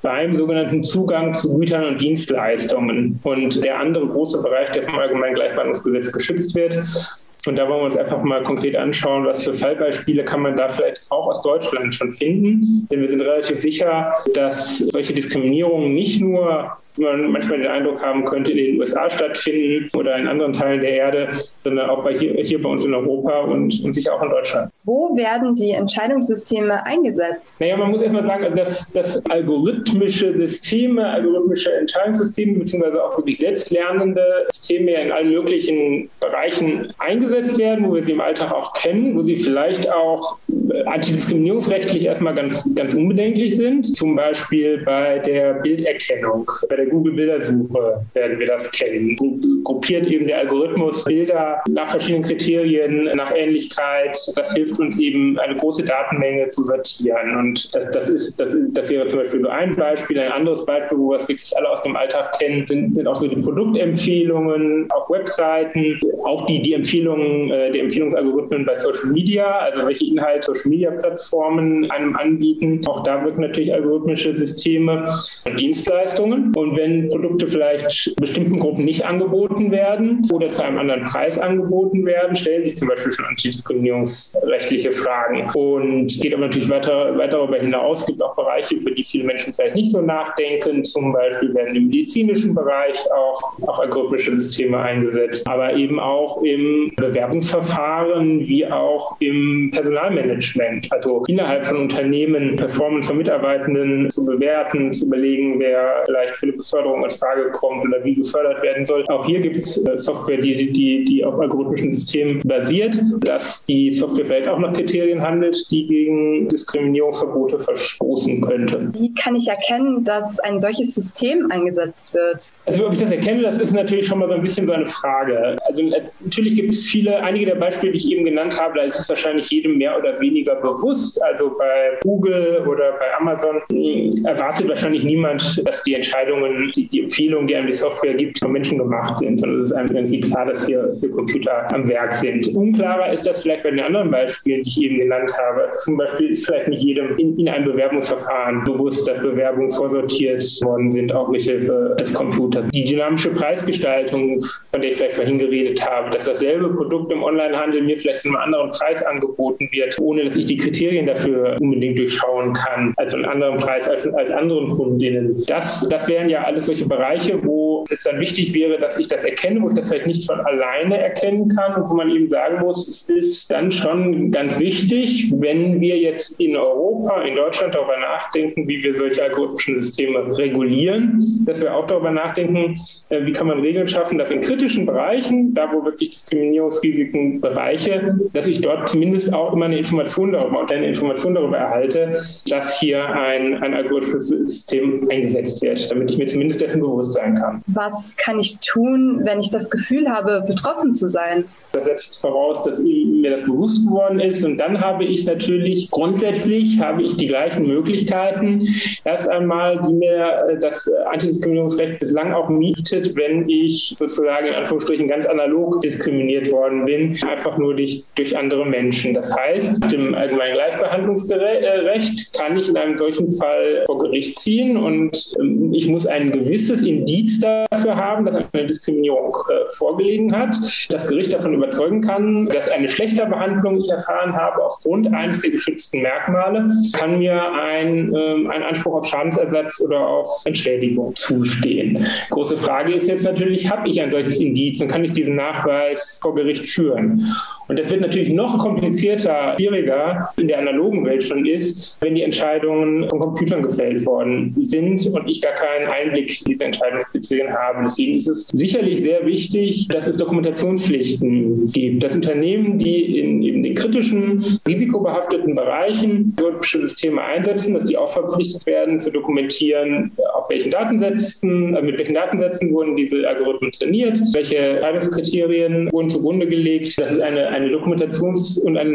beim sogenannten Zugang zu Gütern und Dienstleistungen. Und der andere große Bereich, der vom Allgemeinen Gleichbehandlungsgesetz geschützt wird, und da wollen wir uns einfach mal konkret anschauen, was für Fallbeispiele kann man da vielleicht auch aus Deutschland schon finden. Denn wir sind relativ sicher, dass solche Diskriminierungen nicht nur man manchmal den Eindruck haben könnte, in den USA stattfinden oder in anderen Teilen der Erde, sondern auch bei hier, hier bei uns in Europa und, und sicher auch in Deutschland. Wo werden die Entscheidungssysteme eingesetzt? Naja, man muss erstmal sagen, dass, dass algorithmische Systeme, algorithmische Entscheidungssysteme, beziehungsweise auch wirklich selbstlernende Systeme in allen möglichen Bereichen eingesetzt werden, wo wir sie im Alltag auch kennen, wo sie vielleicht auch antidiskriminierungsrechtlich erstmal ganz, ganz unbedenklich sind, zum Beispiel bei der Bilderkennung, bei der der Google-Bildersuche werden wir das kennen. Gruppiert eben der Algorithmus Bilder nach verschiedenen Kriterien, nach Ähnlichkeit. Das hilft uns eben, eine große Datenmenge zu sortieren. Und das, das, ist, das, das wäre zum Beispiel so ein Beispiel. Ein anderes Beispiel, wo wir es wirklich alle aus dem Alltag kennen, sind, sind auch so die Produktempfehlungen auf Webseiten, auch die, die Empfehlungen, äh, die Empfehlungsalgorithmen bei Social Media, also welche Inhalte Social Social-Media-Plattformen einem anbieten. Auch da wirken natürlich algorithmische Systeme Dienstleistungen. Und wenn Produkte vielleicht bestimmten Gruppen nicht angeboten werden oder zu einem anderen Preis angeboten werden, stellen sich zum Beispiel schon antidiskriminierungsrechtliche Fragen. Und geht aber natürlich weiter, weiter darüber hinaus. Es gibt auch Bereiche, über die viele Menschen vielleicht nicht so nachdenken. Zum Beispiel werden im medizinischen Bereich auch, auch algorithmische Systeme eingesetzt, aber eben auch im Bewerbungsverfahren wie auch im Personalmanagement. Also innerhalb von Unternehmen Performance von Mitarbeitenden zu bewerten, zu überlegen, wer vielleicht für eine Beförderung in Frage kommt oder wie gefördert werden soll. Auch hier gibt es äh, Software, die, die, die auf algorithmischen Systemen basiert, dass die Software vielleicht auch nach Kriterien handelt, die gegen Diskriminierungsverbote verstoßen könnte. Wie kann ich erkennen, dass ein solches System eingesetzt wird? Also ob ich das erkenne, das ist natürlich schon mal so ein bisschen so eine Frage. Also natürlich gibt es viele, einige der Beispiele, die ich eben genannt habe, da ist es wahrscheinlich jedem mehr oder weniger bewusst. Also bei Google oder bei Amazon hm, erwartet wahrscheinlich niemand, dass die Entscheidungen, die, die Empfehlungen, die einem die Software gibt, von Menschen gemacht sind, sondern es ist einem irgendwie klar, dass hier, hier Computer am Werk sind. Unklarer ist das vielleicht bei den anderen Beispielen, die ich eben genannt habe. Zum Beispiel ist vielleicht nicht jedem in, in einem Bewerbungsverfahren bewusst, dass Bewerbungen vorsortiert worden sind, auch mit Hilfe des Computers. Die dynamische Preisgestaltung, von der ich vielleicht vorhin geredet habe, dass dasselbe Produkt im Onlinehandel mir vielleicht zu einem anderen Preis angeboten wird, ohne dass ich die Kriterien dafür unbedingt durchschauen kann, also einen anderen Preis als, als anderen Kundinnen. Das, das wären ja alles solche Bereiche, wo es dann wichtig wäre, dass ich das erkenne, wo ich das vielleicht nicht von alleine erkennen kann und wo man eben sagen muss, es ist dann schon ganz wichtig, wenn wir jetzt in Europa, in Deutschland darüber nachdenken, wie wir solche algorithmischen Systeme regulieren, dass wir auch darüber nachdenken, äh, wie kann man Regeln schaffen, dass in kritischen Bereichen, da wo wirklich Diskriminierungsrisiken Bereiche, dass ich dort zumindest auch immer eine Information darüber und eine Information darüber erhalte, dass hier ein, ein algorithmisches System eingesetzt wird, damit ich mir zumindest dessen bewusst sein kann. Was kann ich tun, wenn ich das Gefühl habe, betroffen zu sein? Das setzt voraus, dass mir das bewusst geworden ist. Und dann habe ich natürlich grundsätzlich habe ich die gleichen Möglichkeiten. Erst einmal, die mir das Antidiskriminierungsrecht bislang auch mietet, wenn ich sozusagen in Anführungsstrichen ganz analog diskriminiert worden bin, einfach nur durch, durch andere Menschen. Das heißt, mit dem allgemeinen Gleichbehandlungsrecht kann ich in einem solchen Fall vor Gericht ziehen und ähm, ich muss ein gewisses Indiz dafür haben, dass eine Diskriminierung äh, vorgelegen hat. Das Gericht davon überzeugen kann, dass eine schlechte Behandlung ich erfahren habe aufgrund eines der geschützten Merkmale, kann mir ein, ähm, ein Anspruch auf Schadensersatz oder auf Entschädigung zustehen. Große Frage ist jetzt natürlich, habe ich ein solches Indiz und kann ich diesen Nachweis vor Gericht führen? Und das wird natürlich noch komplizierter, schwieriger in der analogen Welt schon ist, wenn die Entscheidungen von Computern gefällt worden sind und ich gar keinen Einblick in diese Entscheidungskriterien habe. Deswegen ist es sicherlich sehr wichtig, dass es Dokumentationspflichten gibt, dass Unternehmen, die in eben den kritischen, risikobehafteten Bereichen algorithmische Systeme einsetzen, dass die auch verpflichtet werden zu dokumentieren, auf welchen Datensätzen, äh, mit welchen Datensätzen wurden diese Algorithmen trainiert, welche Entscheidungskriterien wurden zugrunde gelegt, dass es eine, eine Dokumentations- und eine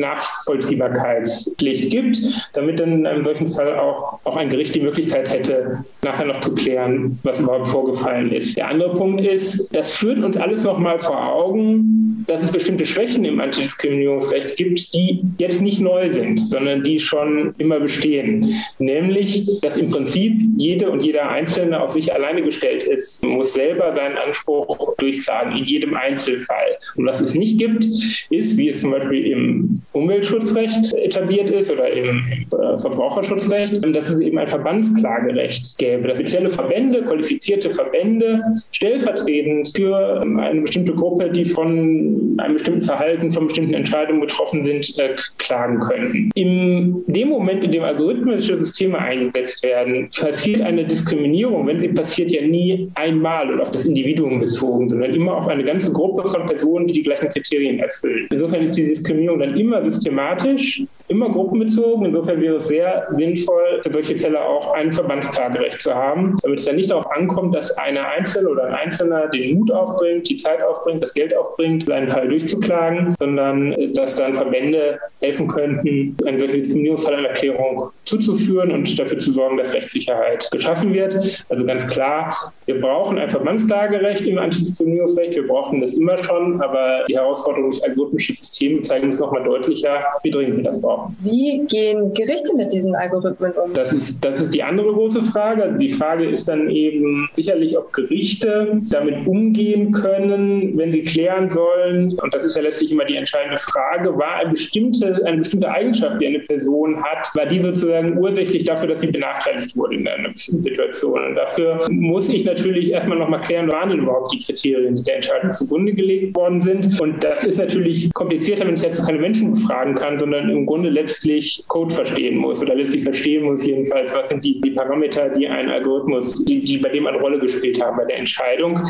Nachvollziehbarkeitspflicht gibt, damit dann in einem solchen Fall auch, auch ein Gericht die Möglichkeit hätte, nachher noch zu klären, was überhaupt vorgefallen ist. Der andere Punkt ist, das führt uns alles nochmal vor Augen, dass es bestimmte Schwächen im Antidiskriminierungsrecht gibt, die jetzt nicht neu sind, sondern die schon immer bestehen. Nämlich, dass im Prinzip jede und jeder Einzelne auf sich alleine gestellt ist, muss selber seinen Anspruch durchklagen, in jedem Einzelfall. Und was es nicht gibt, ist, wie es zum Beispiel im Umweltschutzrecht etabliert ist oder im Verbraucherschutzrecht, dass es eben ein Verbandsklagerecht gäbe, dass spezielle Verbände, qualifizierte Verbände stellvertretend für eine bestimmte Gruppe, die von einem bestimmten Verhalten, von bestimmten Entscheidungen betroffen sind, äh, klagen könnten. In dem Moment, in dem algorithmische Systeme eingesetzt werden, passiert eine Diskriminierung, wenn sie passiert, ja nie einmal oder auf das Individuum bezogen, sondern immer auf eine ganze Gruppe von Personen, die die gleichen Kriterien erfüllen. Insofern ist die Diskriminierung dann immer systematisch, information. Immer gruppenbezogen. Insofern wäre es sehr sinnvoll, für solche Fälle auch ein Verbandsklagerecht zu haben, damit es dann nicht darauf ankommt, dass eine Einzelne oder ein Einzelner den Mut aufbringt, die Zeit aufbringt, das Geld aufbringt, seinen Fall durchzuklagen, sondern äh, dass dann Verbände helfen könnten, einen solchen Diskriminierungsfall einer Erklärung zuzuführen und dafür zu sorgen, dass Rechtssicherheit geschaffen wird. Also ganz klar, wir brauchen ein Verbandsklagerecht im Antidiskriminierungsrecht. Wir brauchen das immer schon, aber die Herausforderung durch algorithmische Systeme zeigen uns nochmal deutlicher, wie dringend wir das brauchen. Wie gehen Gerichte mit diesen Algorithmen um? Das ist, das ist die andere große Frage. Die Frage ist dann eben sicherlich, ob Gerichte damit umgehen können, wenn sie klären sollen, und das ist ja letztlich immer die entscheidende Frage, war eine bestimmte, eine bestimmte Eigenschaft, die eine Person hat, war die sozusagen ursächlich dafür, dass sie benachteiligt wurde in einer bestimmten Situation. Und dafür muss ich natürlich erstmal nochmal klären, waren denn überhaupt die Kriterien, die der Entscheidung zugrunde gelegt worden sind. Und das ist natürlich komplizierter, wenn ich dazu keine Menschen befragen kann, sondern im Grunde letztlich Code verstehen muss oder letztlich verstehen muss jedenfalls, was sind die, die Parameter, die ein Algorithmus, die, die bei dem eine Rolle gespielt haben bei der Entscheidung.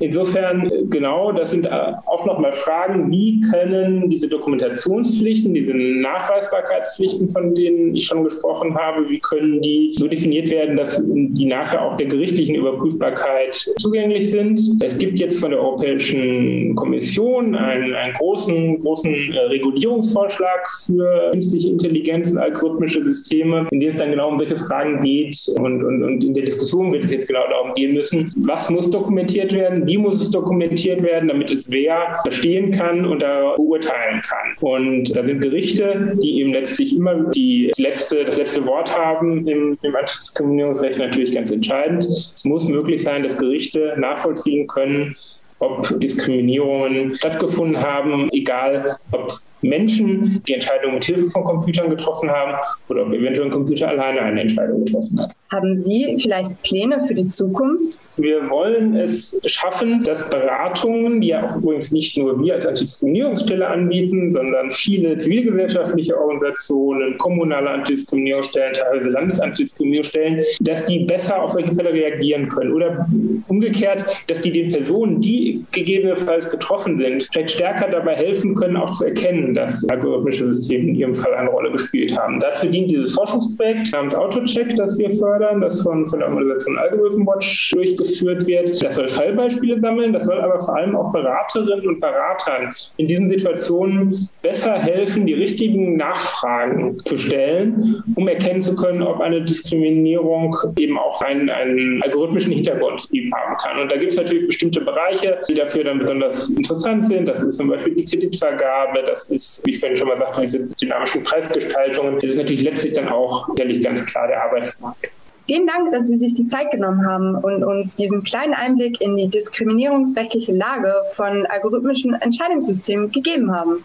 Insofern, genau, das sind äh, auch nochmal Fragen, wie können diese Dokumentationspflichten, diese Nachweisbarkeitspflichten, von denen ich schon gesprochen habe, wie können die so definiert werden, dass die nachher auch der gerichtlichen Überprüfbarkeit zugänglich sind. Es gibt jetzt von der Europäischen Kommission einen, einen großen, großen äh, Regulierungsvorschlag für künstliche Intelligenz und algorithmische Systeme, in dem es dann genau um solche Fragen geht und, und, und in der Diskussion wird es jetzt genau darum gehen müssen, was muss dokumentiert werden, wie muss es dokumentiert werden, damit es wer verstehen kann und da beurteilen kann. Und da sind Gerichte, die eben letztlich immer die letzte, das letzte Wort haben im, im Antidiskriminierungsrecht natürlich ganz entscheidend. Es muss möglich sein, dass Gerichte nachvollziehen können, ob Diskriminierungen stattgefunden haben, egal ob Menschen die Entscheidung mit Hilfe von Computern getroffen haben oder ob eventuell ein Computer alleine eine Entscheidung getroffen hat. Haben Sie vielleicht Pläne für die Zukunft? Wir wollen es schaffen, dass Beratungen, die ja auch übrigens nicht nur wir als Antidiskriminierungsstelle anbieten, sondern viele zivilgesellschaftliche Organisationen, kommunale Antidiskriminierungsstellen, teilweise Landesantidiskriminierungsstellen, dass die besser auf solche Fälle reagieren können. Oder umgekehrt, dass die den Personen, die gegebenenfalls betroffen sind, vielleicht stärker dabei helfen können, auch zu erkennen, dass algorithmische Systeme in ihrem Fall eine Rolle gespielt haben. Dazu dient dieses Forschungsprojekt namens AutoCheck, das wir fördern, das von, von der Organisation Algorithm Watch durchgeführt geführt wird. Das soll Fallbeispiele sammeln, das soll aber vor allem auch Beraterinnen und Beratern in diesen Situationen besser helfen, die richtigen Nachfragen zu stellen, um erkennen zu können, ob eine Diskriminierung eben auch einen, einen algorithmischen Hintergrund haben kann. Und da gibt es natürlich bestimmte Bereiche, die dafür dann besonders interessant sind. Das ist zum Beispiel die Kreditvergabe, das ist, wie ich vorhin schon mal sagte, diese dynamischen Preisgestaltungen. Das ist natürlich letztlich dann auch sicherlich ganz klar der Arbeitsmarkt. Vielen Dank, dass Sie sich die Zeit genommen haben und uns diesen kleinen Einblick in die diskriminierungsrechtliche Lage von algorithmischen Entscheidungssystemen gegeben haben.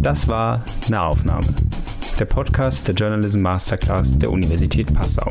Das war Nahaufnahme, der Podcast der Journalism Masterclass der Universität Passau.